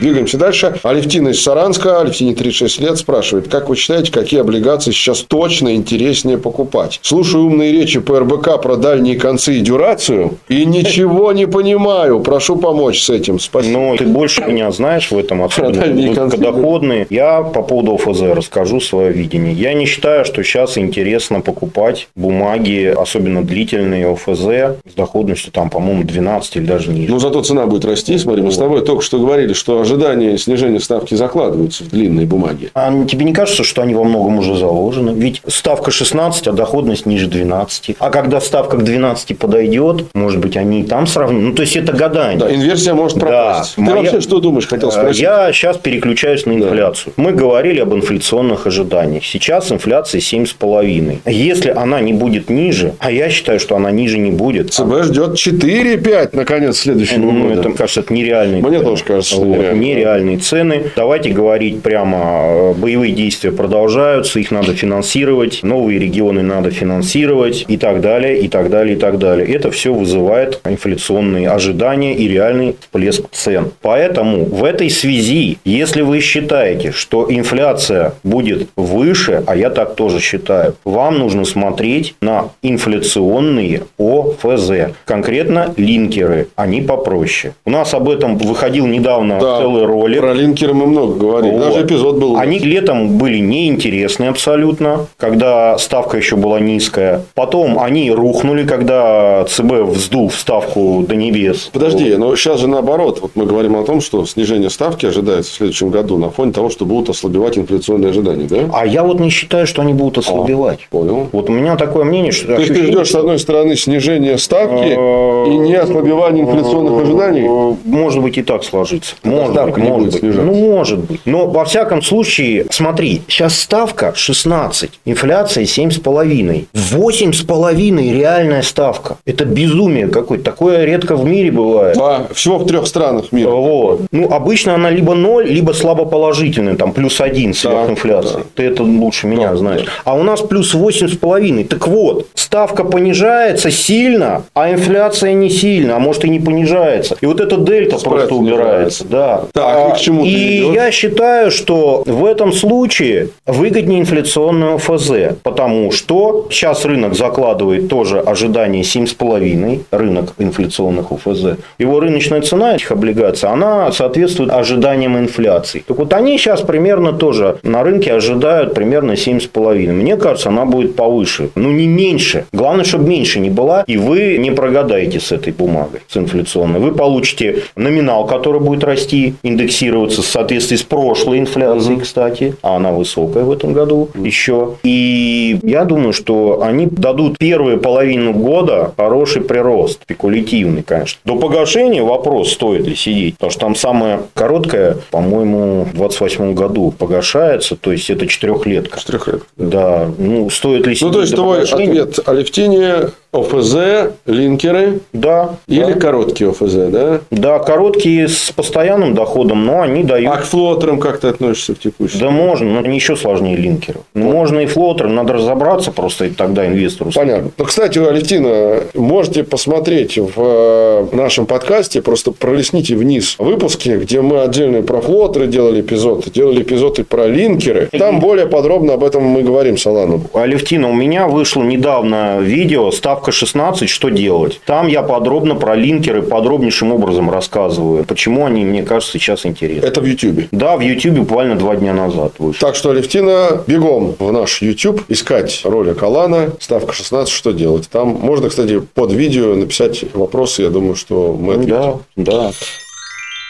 Двигаемся дальше. Алевтина из Саранска, Алевтине 36 лет, спрашивает, как вы считаете, какие облигации сейчас точно интереснее покупать? Слушаю умные речи по РБК про дальние концы и дюрацию и ничего не понимаю. Прошу помочь с этим. Спасибо. Ну, ты больше меня знаешь в этом, особенно доходные. Я по поводу ОФЗ расскажу свое видение. Я не считаю, что сейчас интересно покупать бумаги, особенно длительные ОФЗ, с доходностью там, по-моему, 12 или даже ниже. Ну, зато цена будет расти. Смотри, мы с тобой только что говорили, что ожидания снижения ставки закладываются в длинные бумаги. А тебе не кажется, что они во многом уже заложены? Ведь ставка 16, а доходность ниже 12. А когда ставка к 12 подойдет, может быть, они и там сравнят. Ну, то есть, это гадание. Да, инверсия может пропасть. Да. Ты Моя... вообще что думаешь, хотел э, спросить? Я сейчас переключаюсь на инфляцию. Да. Мы говорили об инфляционных ожиданиях. Сейчас инфляция 7,5. Если она не будет ниже, а я считаю, что она ниже не будет. ЦБ ждет 4,5 наконец следующего ну, года. Это, кажется, это нереальный. Мне тоже кажется, что вот нереальные цены. Давайте говорить прямо, э, боевые действия продолжаются, их надо финансировать, новые регионы надо финансировать и так далее, и так далее, и так далее. Это все вызывает инфляционные ожидания и реальный всплеск цен. Поэтому в этой связи, если вы считаете, что инфляция будет выше, а я так тоже считаю, вам нужно смотреть на инфляционные ОФЗ. Конкретно линкеры, они попроще. У нас об этом выходил недавно да, целый ролик. Про линкеры мы много говорили. Вот. Даже эпизод был. Они летом были неинтересны абсолютно, когда ставка еще была низкая. Потом они рухнули, когда ЦБ вздул ставку до небес. Подожди, вот. но сейчас же наоборот. Вот мы говорим о том, что снижение ставки ожидается в следующем году на фоне того, что будут ослабевать инфляционные ожидания, да? А я вот не считаю, что они будут ослабевать. А, понял. Вот у меня такое мнение, что... То есть, ты ждешь, с одной стороны, снижение ставки а, и не ослабевание инфляционных ожиданий? Может быть, и так сложится. Может быть, может быть. Ну, может быть. Но, во всяком случае, смотри, сейчас ставка 16, инфляция 7,5. 8,5 реальная ставка. Это безумие какое-то. Такое редко в мире бывает. А, всего в трех странах мира. Вот. Ну, обычно она либо 0, либо слабо положительная, там плюс 1 сверхинфляции. Да, Ты это лучше меня да, знаешь. Да. А у нас плюс 8,5. Так вот, ставка понижается сильно, а инфляция не сильно, а может и не понижается. И вот эта дельта Спрайт просто убирается. Да. Так, и к чему И я считаю, что в этом случае выгоднее инфляционную ФЗ, потому что сейчас рынок закладывает тоже ожидание 7,5, рынок инфляционных УФЗ. Его рыночная цена этих облигаций, она соответствует ожиданиям инфляции. Так вот, они сейчас примерно тоже на рынке ожидают примерно 7,5. Мне кажется, она будет повыше. Ну, не меньше. Главное, чтобы меньше не была, и вы не прогадаете с этой бумагой, с инфляционной. Вы получите номинал, который будет расти, индексироваться в соответствии с прошлой инфляцией, кстати, а она высокая в этом году еще. И я думаю, что они дадут первую половину года хороший прирост, спекулятивный, конечно. До погашения вопрос, стоит ли сидеть, потому что там самая короткая, по-моему, в 28 году погашается, то есть это четырехлетка. Четырехлетка. Да, ну стоит ли сидеть Ну, то есть твой ответ Алевтине ОФЗ, линкеры. Да. Или да. короткие ОФЗ, да? Да, короткие с постоянным доходом, но они дают... А к флотерам как ты относишься в текущем? Да можно, но они еще сложнее линкеров. Ну, можно и флотеры, надо разобраться просто, и тогда инвестору... Понятно. Ну, кстати, Алевтина, можете посмотреть в э, нашем подкасте, просто пролистните вниз выпуски, где мы отдельно про флотеры делали эпизоды, делали эпизоды про линкеры. Там более подробно об этом мы говорим с Аланом. Алевтина, у меня вышло недавно видео, став Ставка 16, что делать? Там я подробно про линкеры подробнейшим образом рассказываю. Почему они, мне кажется, сейчас интересны. Это в YouTube? Да, в YouTube буквально два дня назад вышел. Так что, Алевтина, бегом в наш YouTube искать ролик Алана. Ставка 16, что делать? Там можно, кстати, под видео написать вопросы. Я думаю, что мы ответим. Да, да.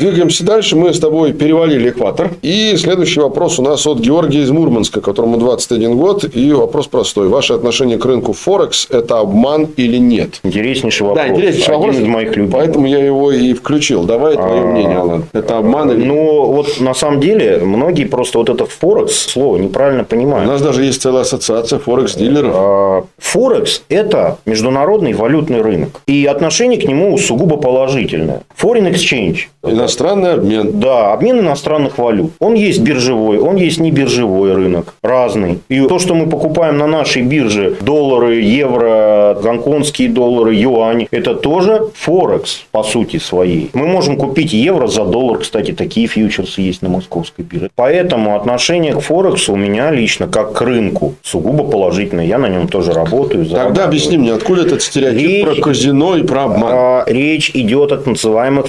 Двигаемся дальше. Мы с тобой перевалили экватор. И следующий вопрос у нас от Георгия из Мурманска, которому 21 год. И вопрос простой. Ваше отношение к рынку Форекс – это обман или нет? Интереснейший вопрос. Да, интереснейший Один вопрос. из моих любимых. Поэтому я его и включил. Давай твое а, мнение, Алан. Это обман или нет? Ну, вот на самом деле, многие просто вот это Форекс слово неправильно понимают. У нас даже есть целая ассоциация Форекс-дилеров. А, Форекс – это международный валютный рынок. И отношение к нему сугубо положительное. Foreign exchange. Иностранный обмен. Да, обмен иностранных валют. Он есть биржевой, он есть не биржевой рынок. Разный. И то, что мы покупаем на нашей бирже, доллары, евро, гонконгские доллары, юани, это тоже Форекс по сути своей. Мы можем купить евро за доллар, кстати, такие фьючерсы есть на московской бирже. Поэтому отношение к Форексу у меня лично как к рынку сугубо положительное. Я на нем тоже работаю. Тогда объясни мне, откуда этот стереотип речь, про казино и про обман? А, речь идет о так называемых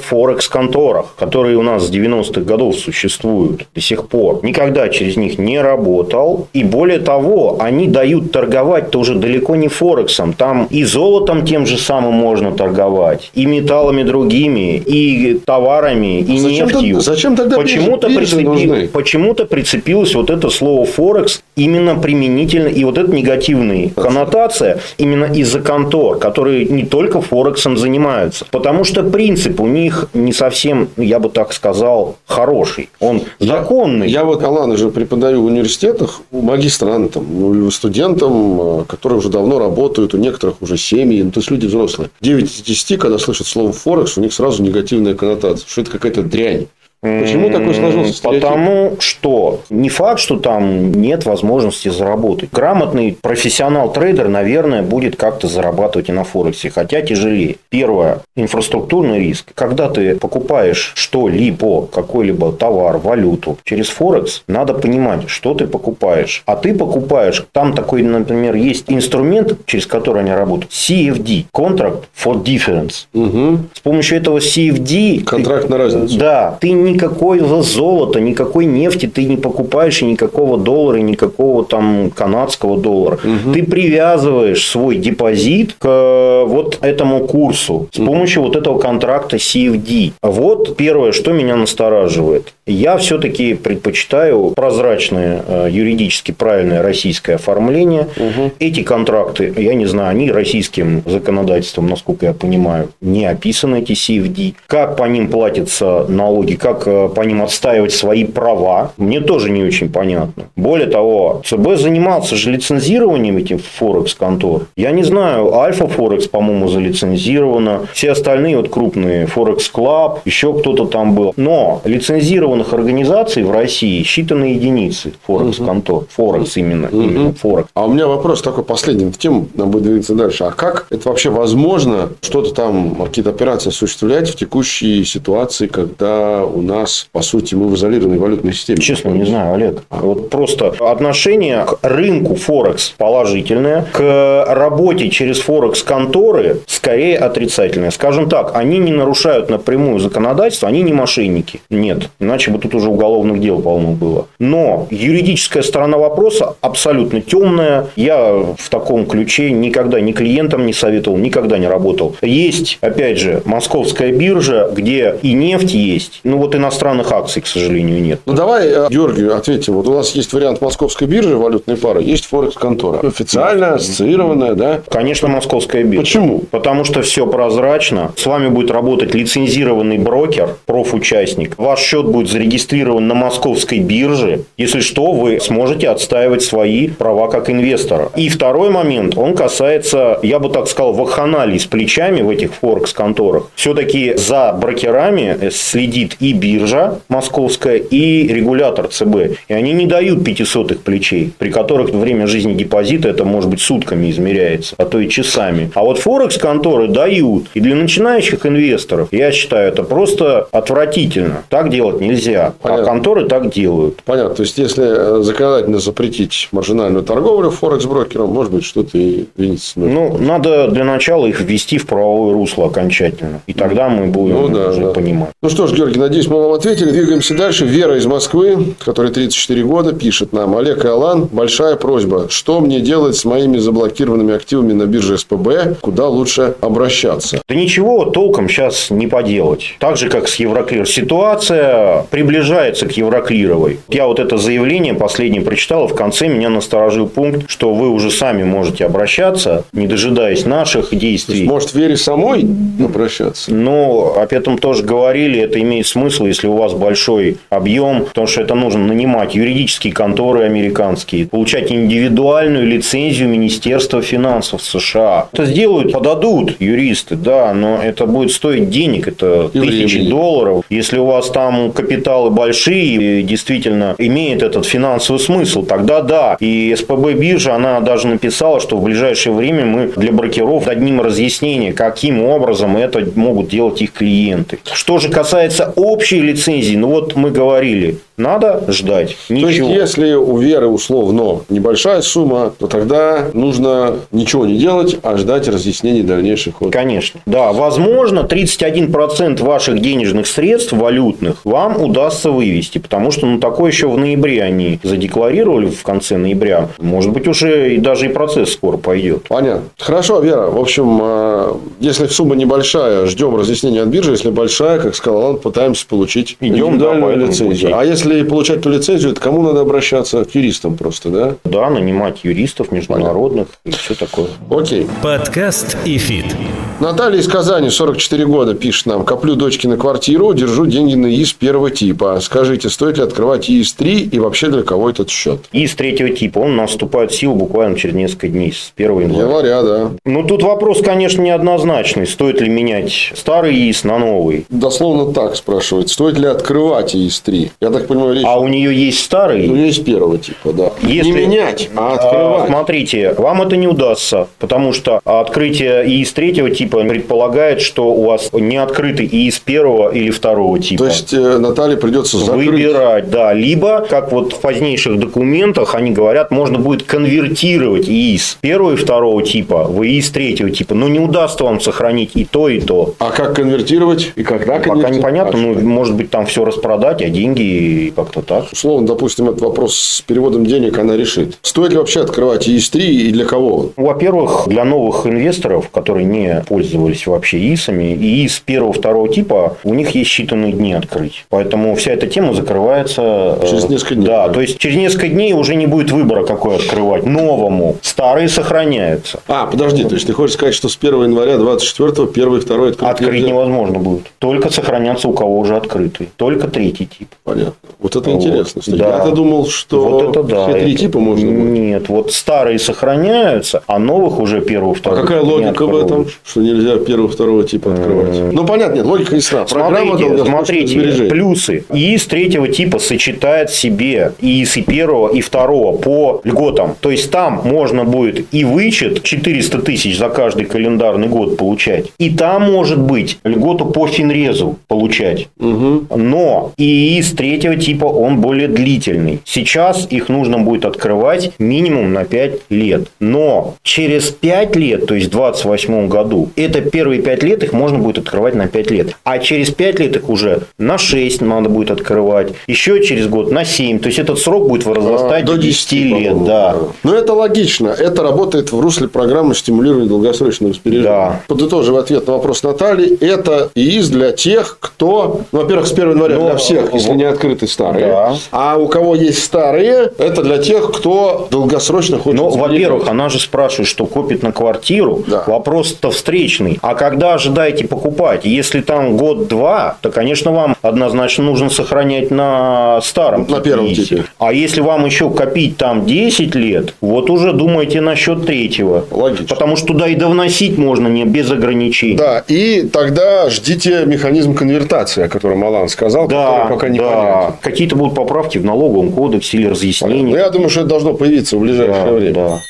Форекс-конторах, которые у нас с 90-х годов существуют до сих пор. Никогда через них не работал. И более того, они дают торговать-то уже далеко не Форексом. Там и золотом тем же самым можно торговать, и металлами другими, и товарами, и зачем нефтью. зачем тогда почему-то прицепи, почему-то прицепилось вот это слово Форекс именно применительно, и вот эта негативная коннотация именно из-за контор, которые не только Форексом занимаются. Потому что принцип у них не совсем, я бы так сказал, хороший. Он законный. Я, я вот, Алан, уже преподаю в университетах магистрантам, ну, студентам, э, которые уже давно работают, у некоторых уже семьи, ну, то есть люди взрослые. 9 из 10, когда слышат слово Форекс, у них сразу негативная коннотация, что это какая-то дрянь. Почему такой сложился стереотип? Потому что не факт, что там нет возможности заработать. Грамотный профессионал-трейдер, наверное, будет как-то зарабатывать и на Форексе, хотя тяжелее. Первое. Инфраструктурный риск. Когда ты покупаешь что-либо, какой-либо товар, валюту через Форекс, надо понимать, что ты покупаешь. А ты покупаешь, там такой, например, есть инструмент, через который они работают, CFD, Contract for Difference. Угу. С помощью этого CFD... Контракт на разницу. Да, ты не никакого золота, никакой нефти ты не покупаешь, и никакого доллара, и никакого там канадского доллара. Угу. Ты привязываешь свой депозит к э, вот этому курсу с помощью вот этого контракта CFD. Вот первое, что меня настораживает. Я все-таки предпочитаю прозрачное, э, юридически правильное российское оформление. Угу. Эти контракты, я не знаю, они российским законодательством, насколько я понимаю, не описаны, эти CFD. Как по ним платятся налоги, как э, по ним отстаивать свои права, мне тоже не очень понятно. Более того, ЦБ занимался же лицензированием этих Форекс-контор. Я не знаю, Альфа Форекс, по-моему, залицензирована. Все остальные вот крупные, Форекс Клаб, еще кто-то там был. Но лицензирование регистрированных организаций в России считанные единицы Форекс-контор. Форекс именно. Угу. именно Форекс. А у меня вопрос такой последний в тему, нам будет двигаться дальше. А как это вообще возможно что-то там, какие-то операции осуществлять в текущей ситуации, когда у нас, по сути, мы в изолированной валютной системе? Честно, не знаю, Олег. А. Вот просто отношение к рынку Форекс положительное, к работе через Форекс-конторы скорее отрицательное. Скажем так, они не нарушают напрямую законодательство, они не мошенники. Нет. Иначе иначе бы тут уже уголовных дел полно было. Но юридическая сторона вопроса абсолютно темная. Я в таком ключе никогда ни клиентам не советовал, никогда не работал. Есть, опять же, московская биржа, где и нефть есть, ну вот иностранных акций, к сожалению, нет. Ну давай, э, Георгий, ответьте. Вот у нас есть вариант московской биржи валютной пары, есть Форекс-контора. Официальная, ассоциированная, да? Конечно, московская биржа. Почему? Потому что все прозрачно. С вами будет работать лицензированный брокер, профучастник. Ваш счет будет зарегистрирован на московской бирже, если что, вы сможете отстаивать свои права как инвестора. И второй момент, он касается, я бы так сказал, вакханалий с плечами в этих Форекс-конторах. Все-таки за брокерами следит и биржа московская, и регулятор ЦБ. И они не дают пятисотых плечей, при которых время жизни депозита это может быть сутками измеряется, а то и часами. А вот Форекс-конторы дают. И для начинающих инвесторов, я считаю, это просто отвратительно. Так делать нельзя нельзя. А Понятно. А конторы так делают. Понятно. То есть, если э, законодательно запретить маржинальную торговлю форекс-брокером, может быть, что-то и двинется. Ну, надо для начала их ввести в правовое русло окончательно. И тогда мы будем ну, да, уже да. понимать. Ну что ж, Георгий, надеюсь, мы вам ответили. Двигаемся дальше. Вера из Москвы, которой 34 года, пишет нам. Олег и Алан, большая просьба. Что мне делать с моими заблокированными активами на бирже СПБ? Куда лучше обращаться? Да ничего толком сейчас не поделать. Так же, как с Евроклир. Ситуация приближается к Евроклировой. Я вот это заявление последнее прочитал, в конце меня насторожил пункт, что вы уже сами можете обращаться, не дожидаясь наших действий. Есть, может, Вере самой обращаться? Но об этом тоже говорили, это имеет смысл смысла, если у вас большой объем, потому что это нужно нанимать юридические конторы американские, получать индивидуальную лицензию Министерства финансов США. Это сделают, подадут юристы, да, но это будет стоить денег, это И тысячи времени. долларов. Если у вас там капиталы большие, и действительно имеет этот финансовый смысл, тогда да. И СПБ биржа, она даже написала, что в ближайшее время мы для брокеров дадим разъяснение, каким образом это могут делать их клиенты. Что же касается общей лицензии, ну вот мы говорили, надо ждать. То есть, Ничего. если у Веры условно небольшая сумма, то тогда нужно ничего не делать, а ждать разъяснений дальнейших ходов. Конечно. Да, возможно, 31% ваших денежных средств валютных вам удастся вывести, потому что ну, такое еще в ноябре они задекларировали в конце ноября. Может быть, уже и даже и процесс скоро пойдет. Понятно. Хорошо, Вера. В общем, э, если сумма небольшая, ждем разъяснения от биржи. Если большая, как сказал он, пытаемся получить Идем, индивидуальную да, этому лицензию. А если получать эту лицензию, то кому надо обращаться? К юристам просто, да? Да, нанимать юристов международных и все такое. Окей. Подкаст и фит. Наталья из Казани, 44 года, пишет нам. Коплю дочки на квартиру, держу деньги на ИИС первого типа. Скажите, стоит ли открывать ИИС-3 и вообще для кого этот счет? И с третьего типа он у нас вступает в силу буквально через несколько дней, с 1 января. Января, да. Ну, тут вопрос, конечно, неоднозначный. Стоит ли менять старый ИИС на новый? Дословно так спрашивает. Стоит ли открывать ИИС-3? Я так понимаю, речь А у нее есть старый? у нее есть первого типа, да. Если- Не менять, а А, открывать. Смотрите, вам это не удастся, потому что открытие ИИС третьего типа предполагает, что у вас не открытый ИИС первого или второго типа. То есть, э, Наталье придется закрыть. Выбирать, да. Либо, как вот в позднейших документах, они говорят, можно будет конвертировать ИИС первого и второго типа в ИИС третьего типа. Но не удастся вам сохранить и то, и то. А как конвертировать? И когда Пока конвертировать? непонятно, А ну, может быть, там все распродать, а деньги как-то так. Условно, допустим, этот вопрос с переводом денег она решит. Стоит ли вообще открывать ИИС-3 и для кого? Во-первых, для новых инвесторов, которые не пользовались вообще ИИСами, ИИС первого-второго типа, у них есть считанные дни открыть. Поэтому вся эта тема закрывается... э, Через несколько дней. Да, то есть через несколько дней уже не будет выбора, какой открывать. Новому. Старые сохраняются. А, подожди, то есть ты хочешь сказать, что с 1 января 24 первый и второй открыть Открыть нельзя? невозможно будет. Только сохраняться у кого уже открытый. Только третий тип. Понятно. Вот это Вот. интересно. кстати. Да. Я-то думал, что вот это да. все три типа можно будет. Нет, вот старые сохраняются, а новых уже первого, А второго. какая не логика в этом, что нельзя первого, второго типа открывать? Ну, понятно, нет, логика ясна. Программа Смотрите, смотрите, сбережений. плюсы. ИИС третьего типа сочетает в себе ИИС и первого, и второго по льготам. То есть, там можно будет и вычет 400 тысяч за каждый календарный год получать. И там может быть льготу по финрезу получать. Но ИИС третьего типа, он более длительный. Сейчас их нужно будет открывать минимум на 5 лет. Но через 5 лет, то есть в 28 году, это первые 5 лет их можно будет открывать на 5 лет. А через 5 лет их уже на 6 надо будет открывать. Еще через год на 7. То есть этот срок будет возрастать А, до до 10 лет. Да. Но это логично. Это работает в русле программы стимулирования долгосрочного сбережения. Да. Подытожив ответ на вопрос Натальи, это ИИС для тех, кто, ну, во-первых, с 1 января Ну, для всех, если не открыты старые. Да. А у кого есть старые, это для тех, кто долгосрочно хочет Ну, во-первых, она же спрашивает, что копит на квартиру. Да. Вопрос-то встречный. А когда ожидаете покупать? Если там год-два, то, конечно, вам однозначно нужно сохранять на старом На первом типе. А если вам еще копить там 10 лет, вот уже думайте насчет третьего. Логично. Потому что туда и довносить можно не без ограничений. Да, и тогда ждите механизм конвертации, о котором Алан сказал, Да, который пока не да. понятен. Какие-то будут поправки в налоговом кодексе или Ну, разъяснения. я думаю, что это должно появиться в ближайшее Да, время. да.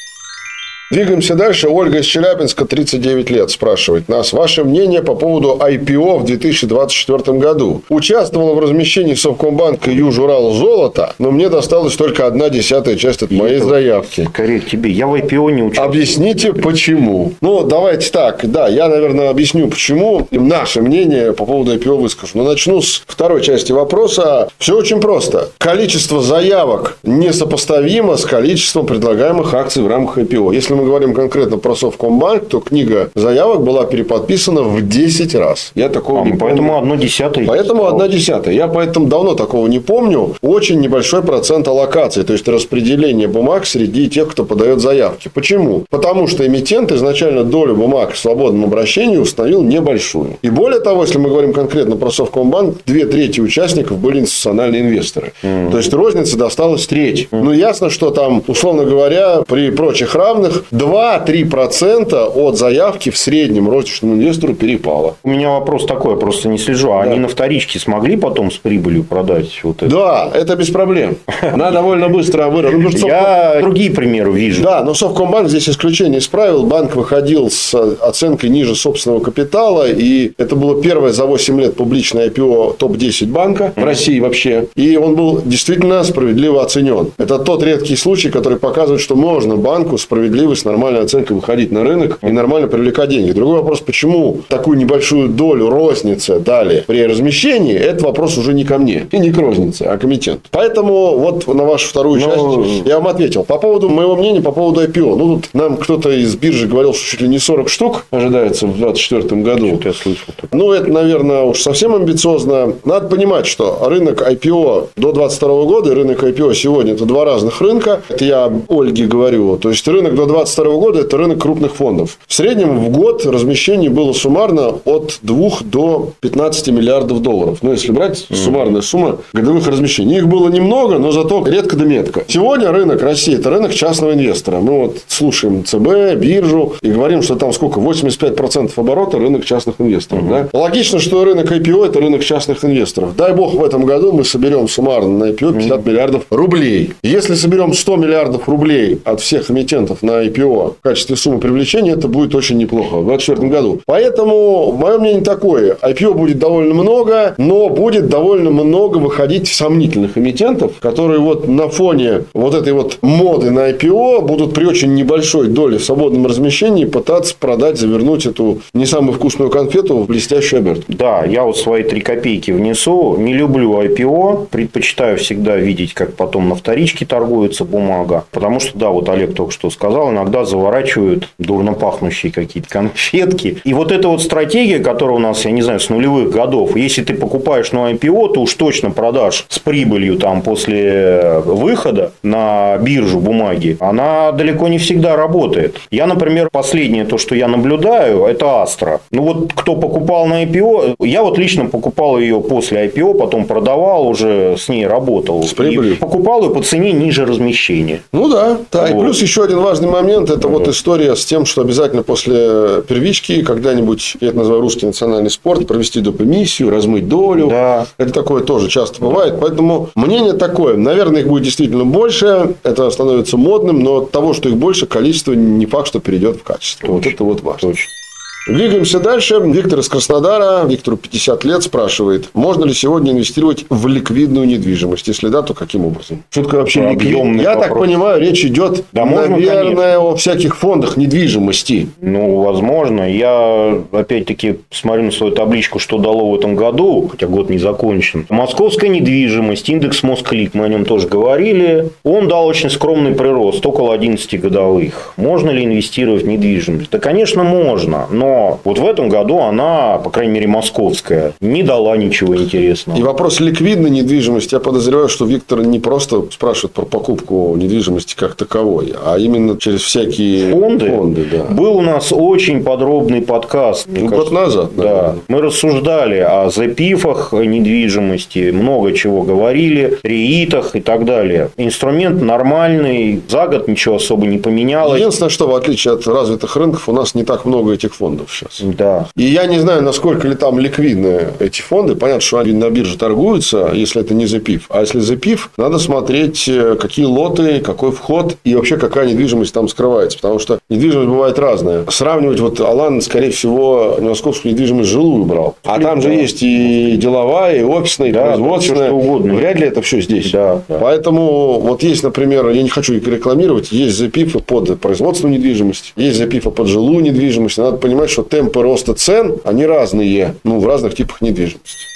Двигаемся дальше. Ольга из Челябинска, 39 лет, спрашивает нас. Ваше мнение по поводу IPO в 2024 году? Участвовала в размещении Совкомбанка Южурал золота, но мне досталась только одна десятая часть от моей это- заявки. Скорее тебе. Я в IPO не участвую. Объясните, почему. Ну, давайте так. Да, я, наверное, объясню, почему. Наше мнение по поводу IPO выскажу. Но начну с второй части вопроса. Все очень просто. Количество заявок несопоставимо с количеством предлагаемых акций в рамках IPO. Если мы мы говорим конкретно про Совкомбанк, то книга заявок была переподписана в 10 раз. Я такого а, не поэтому помню. одно десятое. Поэтому одна десятая. Я поэтому давно такого не помню. Очень небольшой процент аллокации, то есть распределение бумаг среди тех, кто подает заявки. Почему? Потому что эмитент изначально долю бумаг в свободном обращении установил небольшую. И более того, если мы говорим конкретно про Совкомбанк, две трети участников были институциональные инвесторы. Mm. То есть розница досталась треть. Mm. Ну, ясно, что там, условно говоря, при прочих равных 2-3% от заявки в среднем розничному инвестору перепало. У меня вопрос такой, я просто не слежу. А да. они на вторичке смогли потом с прибылью продать вот это? Да, это без проблем. Она довольно быстро выросла. Ну, я другие примеры вижу. Да, но Совкомбанк здесь исключение из правил. Банк выходил с оценкой ниже собственного капитала. И это было первое за 8 лет публичное IPO топ-10 банка в России вообще. И он был действительно справедливо оценен. Это тот редкий случай, который показывает, что можно банку справедливо с нормальной оценкой выходить на рынок и нормально привлекать деньги. Другой вопрос, почему такую небольшую долю розницы дали при размещении, это вопрос уже не ко мне и не к рознице, а к эмитенту. Поэтому вот на вашу вторую Но... Ну, часть я вам ответил. По поводу моего мнения, по поводу IPO. Ну, тут нам кто-то из биржи говорил, что чуть ли не 40 штук ожидается в 2024 году. Я слышал. Ну, это, наверное, уж совсем амбициозно. Надо понимать, что рынок IPO до 2022 года и рынок IPO сегодня – это два разных рынка. Это я Ольге говорю. То есть, рынок до 2022 года – это рынок крупных фондов. В среднем в год размещений было суммарно от 2 до 15 миллиардов долларов. Ну, если брать суммарная сумма годовых размещений. Их было немного, но зато редко да метко. Сегодня рынок России – это рынок частного инвестора. Мы вот слушаем ЦБ, биржу и говорим, что там сколько? 85% оборота – рынок частных инвесторов. Да? Логично, что рынок IPO – это рынок частных инвесторов. Дай бог в этом году мы соберем суммарно на IPO 50 миллиардов рублей. Если соберем 100 миллиардов рублей от всех эмитентов на IPO в качестве суммы привлечения, это будет очень неплохо в 2024 году. Поэтому, мое мнение такое. IPO будет довольно много, но будет довольно много выходить сомнительных эмитентов, которые вот на фоне вот этой вот моды на IPO будут при очень небольшой доле в свободном размещении пытаться продать, завернуть эту не самую вкусную конфету в блестящую обертку. Да, я вот свои три копейки внесу. Не люблю IPO, предпочитаю всегда видеть, как потом на вторичке торгуется бумага. Потому что, да, вот Олег только что сказал, иногда заворачивают дурно пахнущие какие-то конфетки. И вот эта вот стратегия, которая у нас, я не знаю, с нулевых годов, если ты покупаешь на IPO, то уж точно продашь с прибылью там после выхода на биржу бумаги, она далеко не всегда работает. Я, например, последнее то, что я наблюдаю, это Astra. Ну вот кто покупал на IPO, я вот лично покупал ее после IPO, потом продавал, уже с ней работал. С прибылью? И покупал ее по цене ниже размещения. Ну да, да. Вот. И плюс еще один важный момент, это вот. вот история с тем, что обязательно после первички когда-нибудь, я это называю русский национальный спорт, провести допомиссию, размыть долю. Да. Это такое тоже часто бывает. Поэтому мнение такое. Наверное, их будет действительно больше. Это становится модным, но от того, что их больше, количество не факт, что перейдет в качество. Точно. Вот это вот важно. Точно. Двигаемся дальше. Виктор из Краснодара, Виктору 50 лет, спрашивает, можно ли сегодня инвестировать в ликвидную недвижимость? Если да, то каким образом? Что такое вообще ликвидный? Я вопрос. так понимаю, речь идет, да, наверное, можно, о всяких фондах недвижимости. Ну, возможно. Я, опять-таки, смотрю на свою табличку, что дало в этом году, хотя год не закончен. Московская недвижимость, индекс Москлик, мы о нем тоже говорили. Он дал очень скромный прирост, около 11 годовых. Можно ли инвестировать в недвижимость? Да, конечно, можно. Но вот в этом году она, по крайней мере, московская, не дала ничего интересного. И вопрос ликвидной недвижимости, я подозреваю, что Виктор не просто спрашивает про покупку недвижимости как таковой, а именно через всякие фонды. фонды да. Был у нас очень подробный подкаст. Ну, год назад. Да. Мы рассуждали о запифах недвижимости, много чего говорили, реитах и так далее. Инструмент нормальный, за год ничего особо не поменялось. Единственное, что в отличие от развитых рынков, у нас не так много этих фондов фондов сейчас. Да. И я не знаю, насколько ли там ликвидны эти фонды. Понятно, что они на бирже торгуются, если это не запив. А если запив, надо смотреть, э, какие лоты, какой вход и вообще какая недвижимость там скрывается. Потому что недвижимость бывает разная. Сравнивать, вот Алан, скорее всего, московскую недвижимость жилую брал. А там же есть и деловая, и офисная, и да, производственная. Все, угодно. Вряд ли это все здесь. Да, да. Поэтому вот есть, например, я не хочу их рекламировать, есть запифы под производственную недвижимость, есть запифы под жилую недвижимость. Надо понимать, понимать, что темпы роста цен, они разные, ну, в разных типах недвижимости.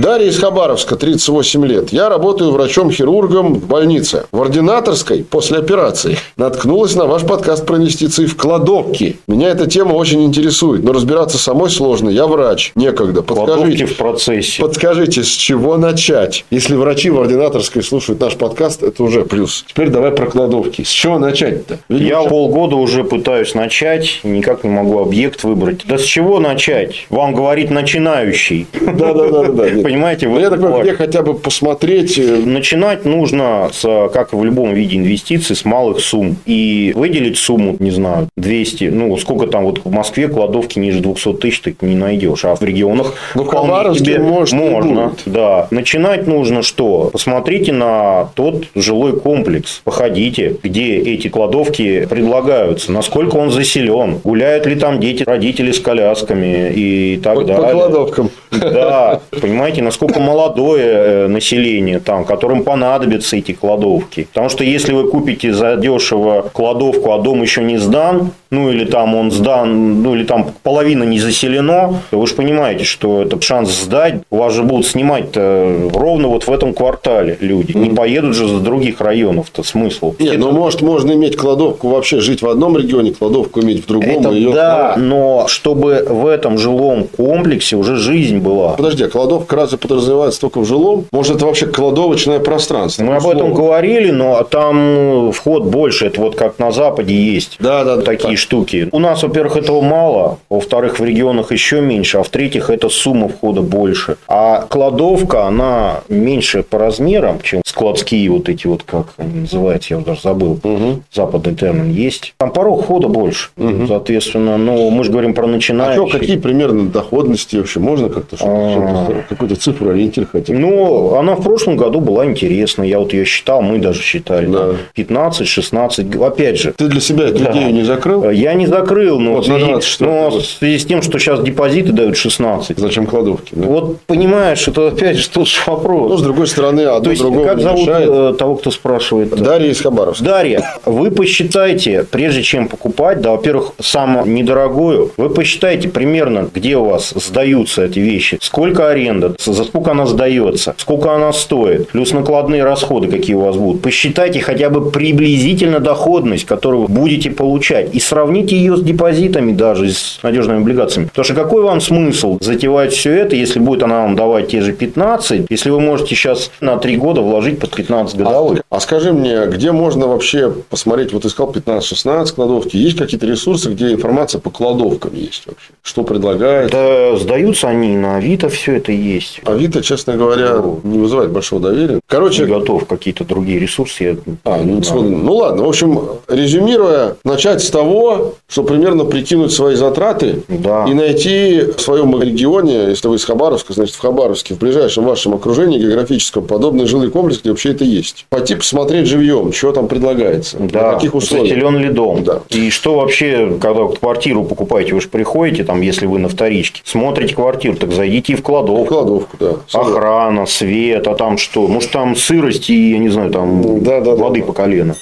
Дарья из Хабаровска, 38 лет. Я работаю врачом-хирургом в больнице. В ординаторской после операции наткнулась на ваш подкаст про инвестиции в кладовки. Меня эта тема очень интересует, но разбираться самой сложно. Я врач. Некогда. Кладовки Подскажите, в процессе. подскажите, с чего начать? Если врачи в ординаторской слушают наш подкаст, это уже плюс. Теперь давай про кладовки. С чего начать-то? Я полгода уже пытаюсь начать, никак не могу объект выбрать. Да с чего начать? Вам говорит начинающий. Да, да, да, да. Понимаете, Ну, вот я так понимаю, где хотя бы посмотреть. э, Начинать нужно, с, как и в любом виде инвестиций, с малых сумм. И выделить сумму, не знаю, 200, ну, сколько там вот в Москве кладовки ниже 200 тысяч ты не найдешь. А в регионах Ну, в вполне себе может, можно. Да. Начинать нужно что? Посмотрите на тот жилой комплекс. Походите, где эти кладовки предлагаются. Насколько он заселен. Гуляют ли там дети, родители с колясками и так По, по далее. кладовкам. Да, понимаете, насколько молодое э, население там, которым понадобятся эти кладовки. Потому что если вы купите за дешево кладовку, а дом еще не сдан, ну или там он сдан, ну или там половина не заселено, то вы же понимаете, что это шанс сдать, у вас же будут снимать-то ровно вот в этом квартале люди. Не поедут же за других районов-то смысл. Нет, ну может можно иметь кладовку вообще жить в одном регионе, кладовку иметь в другом. Это её- да, но чтобы в этом жилом комплексе уже жизнь была. Подожди, а кладовка разве подразумевается только в жилом? Может, это вообще кладовочное пространство? Мы об этом говорили, но там э, вход больше. Это вот как на Западе есть. Да, да. Такие штуки. У нас, во-первых, этого мало, во-вторых, в регионах еще меньше, а в-третьих, это сумма входа больше. А кладовка, она меньше по размерам, чем складские вот эти вот, как они называются, я уже даже забыл. Мгм. Западный термин есть. Там порог входа больше. Соответственно, ну, мы же говорим про А начинающих. что, какие примерно доходности вообще? Можно как-то чтобы- А. какую-то цифру, ориентир хотя бы? Ну, она в прошлом году была интересна. Я вот ее считал, мы даже считали. Да. там 15, 16. Опять же, Ты для себя эту Да. идею не закрыл? я не закрыл, но, Вот в, связи, 24 но в связи с тем, что сейчас депозиты дают 16. Зачем кладовки? да? Вот понимаешь, это опять же тот же Ну, вопрос. с другой стороны, одно То есть, другому как не зовут мешает. э, того, кто спрашивает? Дарья из Хабаровска. Дарья, вы посчитайте, прежде чем покупать, да, во-первых, самую недорогую, вы посчитайте примерно, где у вас сдаются эти вещи, сколько аренда, за сколько она сдается, сколько она стоит, плюс накладные расходы, какие у вас будут. Посчитайте хотя бы приблизительно доходность, которую вы будете получать, и сравните ее с депозитами даже, с надежными облигациями. Потому что какой вам смысл затевать все это, если будет она вам давать те же 15, если вы можете сейчас на 3 года вложить под 15 годовых? А скажи мне, где можно вообще посмотреть, вот искал 15-16 кладовки, есть какие-то ресурсы, где информация по кладовкам есть вообще? Что предлагает? Да, сдаются они на Авито, все это есть. Авито, честно говоря, не вызывает большого доверия. Короче, Не готов какие-то другие ресурсы. Я А, ну, знаю. ну ладно, в общем, резюмируя, начать с того, что примерно прикинуть свои затраты Да. и найти в своем регионе, если вы из Хабаровска, значит, в Хабаровске, в ближайшем вашем окружении географическом, подобный жилой комплекс, где вообще это есть. Пойти посмотреть живьем, что там предлагается, Да, на каких условиях. заселен ли дом. Да. И что вообще, когда квартиру покупаете, вы же приходите, там, если вы на вторичке, смотрите квартиру, так зайдите и в кладовку. Кладовку, да. Охрана, свет, а там что? Может, там сырость и, я не знаю, там Да, да, да. воды по колено.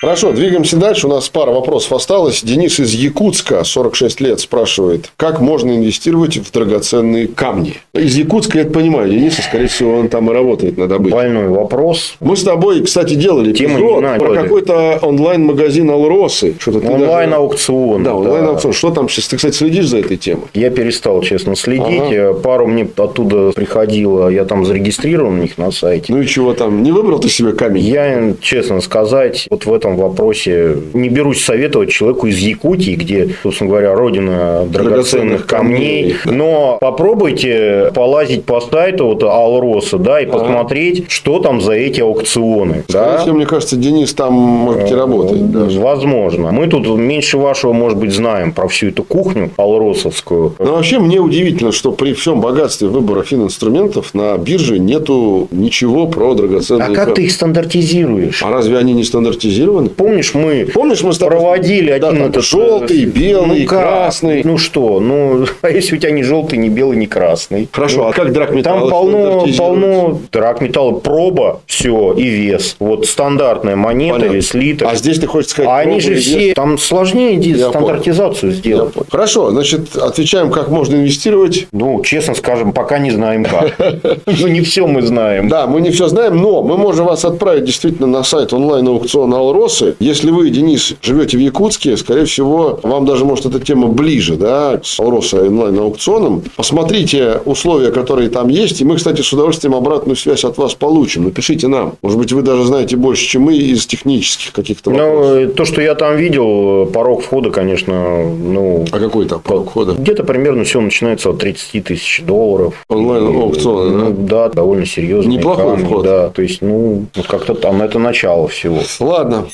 Хорошо, двигаемся дальше. У нас пара вопросов осталось. Денис из Якутска, 46 лет, спрашивает, как можно инвестировать в драгоценные камни? Из Якутска я это понимаю. Денис, скорее всего, он там и работает на добыче. Больной вопрос. Мы с тобой, кстати, делали Тема эпизод не про какой-то онлайн-магазин Алросы. Что-то ты даже- Онлайн-аукцион. Да, онлайн-аукцион. Что там сейчас? Ты, кстати, следишь за этой темой? Я перестал, честно, следить. Ага. Э, Пару мне оттуда приходило, я там зарегистрирован у них на сайте. Ну и чего там? Не выбрал ты себе камень? Я, честно сказать, вот в этом вопросе не берусь советовать человеку из Якутии, где, собственно говоря, родина Драгоценных драгоценных камней. камней. Но попробуйте полазить по сайту вот Алроса, да, и посмотреть, что там за эти аукционы. Скорее да? всего, мне кажется, Денис там, может быть, и работает даже. Возможно. Мы тут меньше вашего, может быть, знаем про всю эту кухню алросовскую. Но вообще мне удивительно, что при всем богатстве выбора фининструментов на бирже нету ничего про драгоценные А как ты камни. их стандартизируешь? А разве они не стандартизированы? Инвестированы. Помнишь, мы Помнишь, мы тобой- проводили Да, один там этот... желтый, белый, ну, красный. Ну что, ну, а если у тебя не желтый, не белый, не красный? Хорошо, Ну, а как драгметалл Там полно, полно драгметалла, проба, все, и вес. Вот стандартная монета Понятно. или слиток. А здесь ты хочешь сказать... А они же и вес? все, там сложнее Я стандартизацию Я сделать. понял. Хорошо, значит, отвечаем, как можно инвестировать. Ну, честно скажем, пока не знаем как. Ну, не все мы знаем. Да, мы не все знаем, но мы можем вас отправить действительно на сайт онлайн-аукциона Алросы. Если вы, Денис, живете в Якутске, скорее всего, вам даже может эта тема ближе, да, с Алроса онлайн-аукционом. Посмотрите условия, которые там есть. И мы, кстати, с удовольствием обратную связь от вас получим. Напишите нам. Может быть, вы даже знаете больше, чем мы из технических каких-то вопросов. Ну, то, что я там видел, порог входа, конечно, ну, А какой там порог входа? где-то примерно все начинается от 30 тысяч долларов. Онлайн-аукциона, Ну, да, довольно серьезно. Неплохой вход. Да, то есть, ну, вот как-то там это начало всего. Ладно.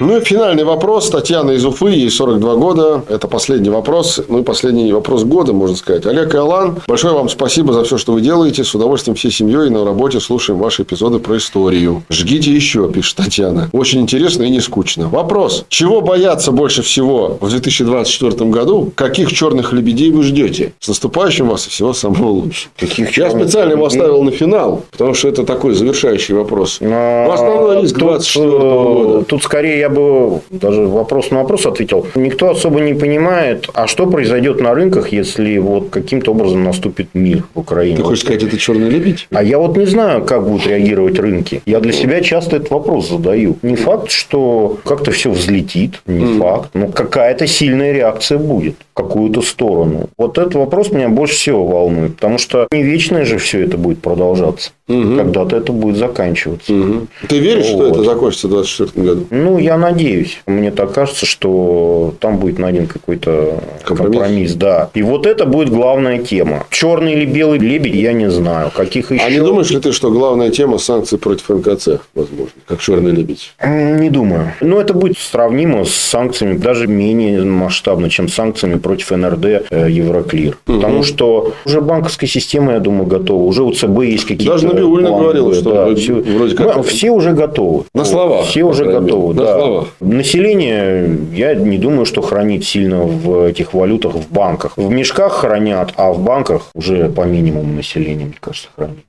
Ну и финальный вопрос. Татьяна из Уфы, ей 42 года. Это последний вопрос. Ну и последний вопрос года, можно сказать. Олег и Алан, большое вам спасибо за все, что вы делаете. С удовольствием всей семьей на работе слушаем ваши эпизоды про историю. Жгите еще, пишет Татьяна. Очень интересно и не скучно. Вопрос. Чего бояться больше всего в 2024 году? Каких черных лебедей вы ждете? С наступающим вас и всего самого лучшего. Каких Я специально его оставил на финал, потому что это такой завершающий вопрос. Но Ну, основной риск тут, 24 э, года. Тут скорее я бы даже вопрос на вопрос ответил. Никто особо не понимает, а что произойдет на рынках, если вот каким-то образом наступит мир в Украине. Ты хочешь сказать, это черный лебедь? А я вот не знаю, как будут реагировать рынки. Я для себя часто этот вопрос задаю. Не факт, что как-то все взлетит, не факт, но какая-то сильная реакция будет в какую-то сторону. Вот этот вопрос меня больше всего волнует, потому что не вечно же все это будет продолжаться. Когда-то это будет заканчиваться. Ты веришь, что Вот. это закончится в 2024 году? Ну, я надеюсь. Мне так кажется, что там будет найден какой-то Компромисс? компромисс. да. И вот это будет главная тема. Черный или белый лебедь, я не знаю. Каких еще? А не думаешь ли ты, что главная тема санкций против НКЦ, возможно, как черный лебедь? Не думаю. Но это будет сравнимо с санкциями, даже менее масштабно, чем санкциями против НРД э, Евроклир. Потому что уже банковская система, я думаю, готова. Уже у ЦБ есть какие-то Даже Набиуллина планы, говорила, что да, вроде- все, вроде как Ну, все уже готовы. На словах, Все уже готовы. Да. Словах. Население, я не думаю, что хранит сильно в этих валютах в банках. В мешках хранят, а в банках уже по минимуму население, мне кажется, хранит.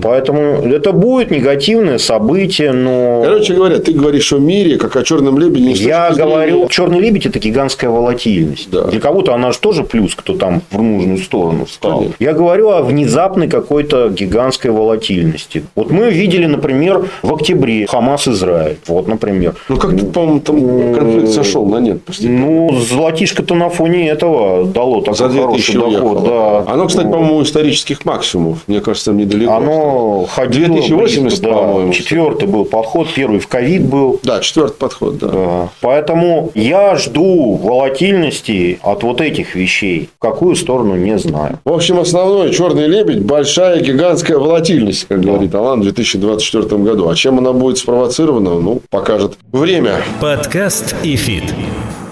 Поэтому это будет негативное событие, но... Короче говоря, ты говоришь о мире, как о черном лебеде. Я точки зрения- говорю, черный лебедь это гигантская волатильность. Да. Для кого-то она же тоже плюс, кто там в нужную сторону встал. Конечно. Я говорю о внезапной какой-то гигантской волатильности. Вот мы видели, например, в октябре Хамас Израиль. Вот, например. Ну, как по-моему, там конфликт сошел на нет. постепенно. Ну, золотишко-то на фоне этого дало такой За 2000 хороший доход. уехало. Да. Оно, кстати, по-моему, исторических максимумов. Мне кажется, там недалеко. Оно ходило 2080, близко, да. по-моему. Четвертый был подход, первый в ковид был. Да, четвертый подход, да. Да. Поэтому я жду волатильности от вот этих вещей. В какую сторону, не знаю. В общем, основной черный лебедь – большая гигантская волатильность, как говорит Алан, в 2024 году. А чем она будет спровоцирована, ну, покажет время. Подкаст и фит.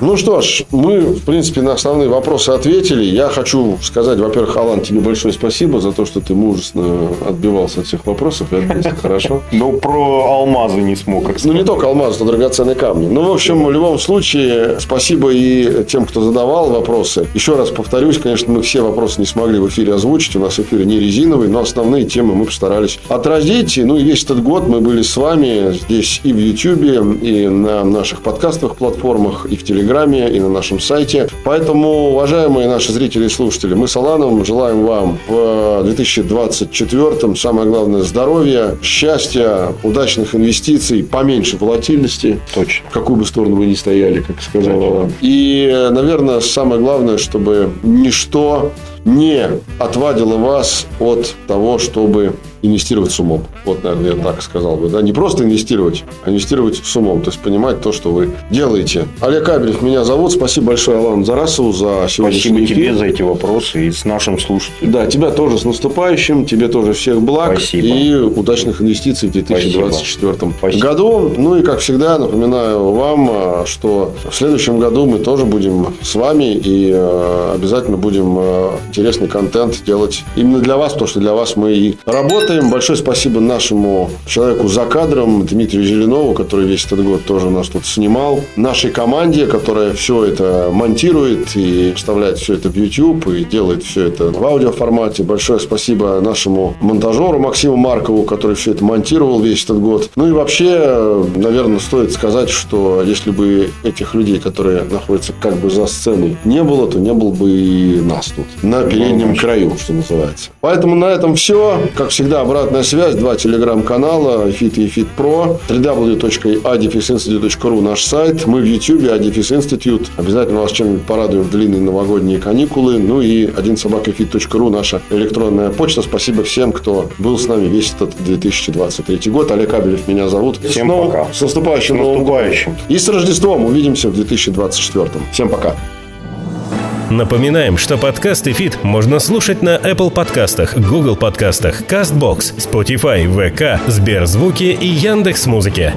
Ну что ж, мы, в принципе, на основные вопросы ответили. Я хочу сказать, во-первых, Алан, тебе большое спасибо за то, что ты мужественно отбивался от всех вопросов. и ответил хорошо. Но про алмазы не смог Ну, не только алмаз, но драгоценные камни. Ну, в общем, в любом случае, спасибо и тем, кто задавал вопросы. Еще раз повторюсь, конечно, мы все вопросы не смогли в эфире озвучить. У нас эфир не резиновый, но основные темы мы постарались отразить. Ну, и весь этот год мы были с вами здесь и в YouTube, и на наших подкастовых платформах, и в Телеграме, и на нашем сайте. Поэтому, уважаемые наши зрители и слушатели, мы с Аланом желаем вам в 2024 самое главное здоровья, счастья, удачных инвестиций, поменьше волатильности. Точно. В какую бы сторону вы ни стояли, как сказал Алан. И, наверное, самое главное, чтобы ничто не отвадило вас от того, чтобы инвестировать с умом. Вот, наверное, я так сказал бы. Да? Не просто инвестировать, а инвестировать с умом. То есть, понимать то, что вы делаете. Олег Кабелев меня зовут. Спасибо большое, Алан Зарасову, за сегодняшний Спасибо эфир. тебе за эти вопросы и с нашим слушателем. Да, тебя тоже с наступающим, тебе тоже всех благ Спасибо. и удачных инвестиций в 2024 Спасибо. году. Ну и как всегда напоминаю вам, а, что в следующем году мы тоже будем с вами и э, обязательно будем э, интересный контент делать именно для вас, потому что для вас мы и работаем, работаем. Большое спасибо нашему человеку за кадром, Дмитрию Зеленову, который весь этот год тоже нас тут снимал. Нашей команде, которая все это монтирует и вставляет все это в YouTube и делает все это в аудиоформате. Большое спасибо нашему монтажеру Максиму Маркову, который все это монтировал весь этот год. Ну и вообще, наверное, стоит сказать, что если бы этих людей, которые находятся как бы за сценой, не было, то не было бы и нас тут. На переднем краю, что называется. Поэтому на этом все. Как всегда, обратная связь. Два телеграм-канала. Fit и Fit Pro. www.adifisinstitute.ru наш сайт. Мы в YouTube, Adifis Institute. Обязательно вас чем-нибудь порадуем в длинные новогодние каникулы. Ну и один собакафит.ру наша электронная почта. Спасибо всем, кто был с нами весь этот 2023 год. Олег Кабелев меня зовут. Всем Снова пока. С наступающим С наступающим. И с Рождеством. Увидимся в 2024. Всем пока. Напоминаем, что подкасты «Фит» можно слушать на Apple подкастах, Google подкастах, CastBox, Spotify, VK, Сберзвуки и Яндекс.Музыке.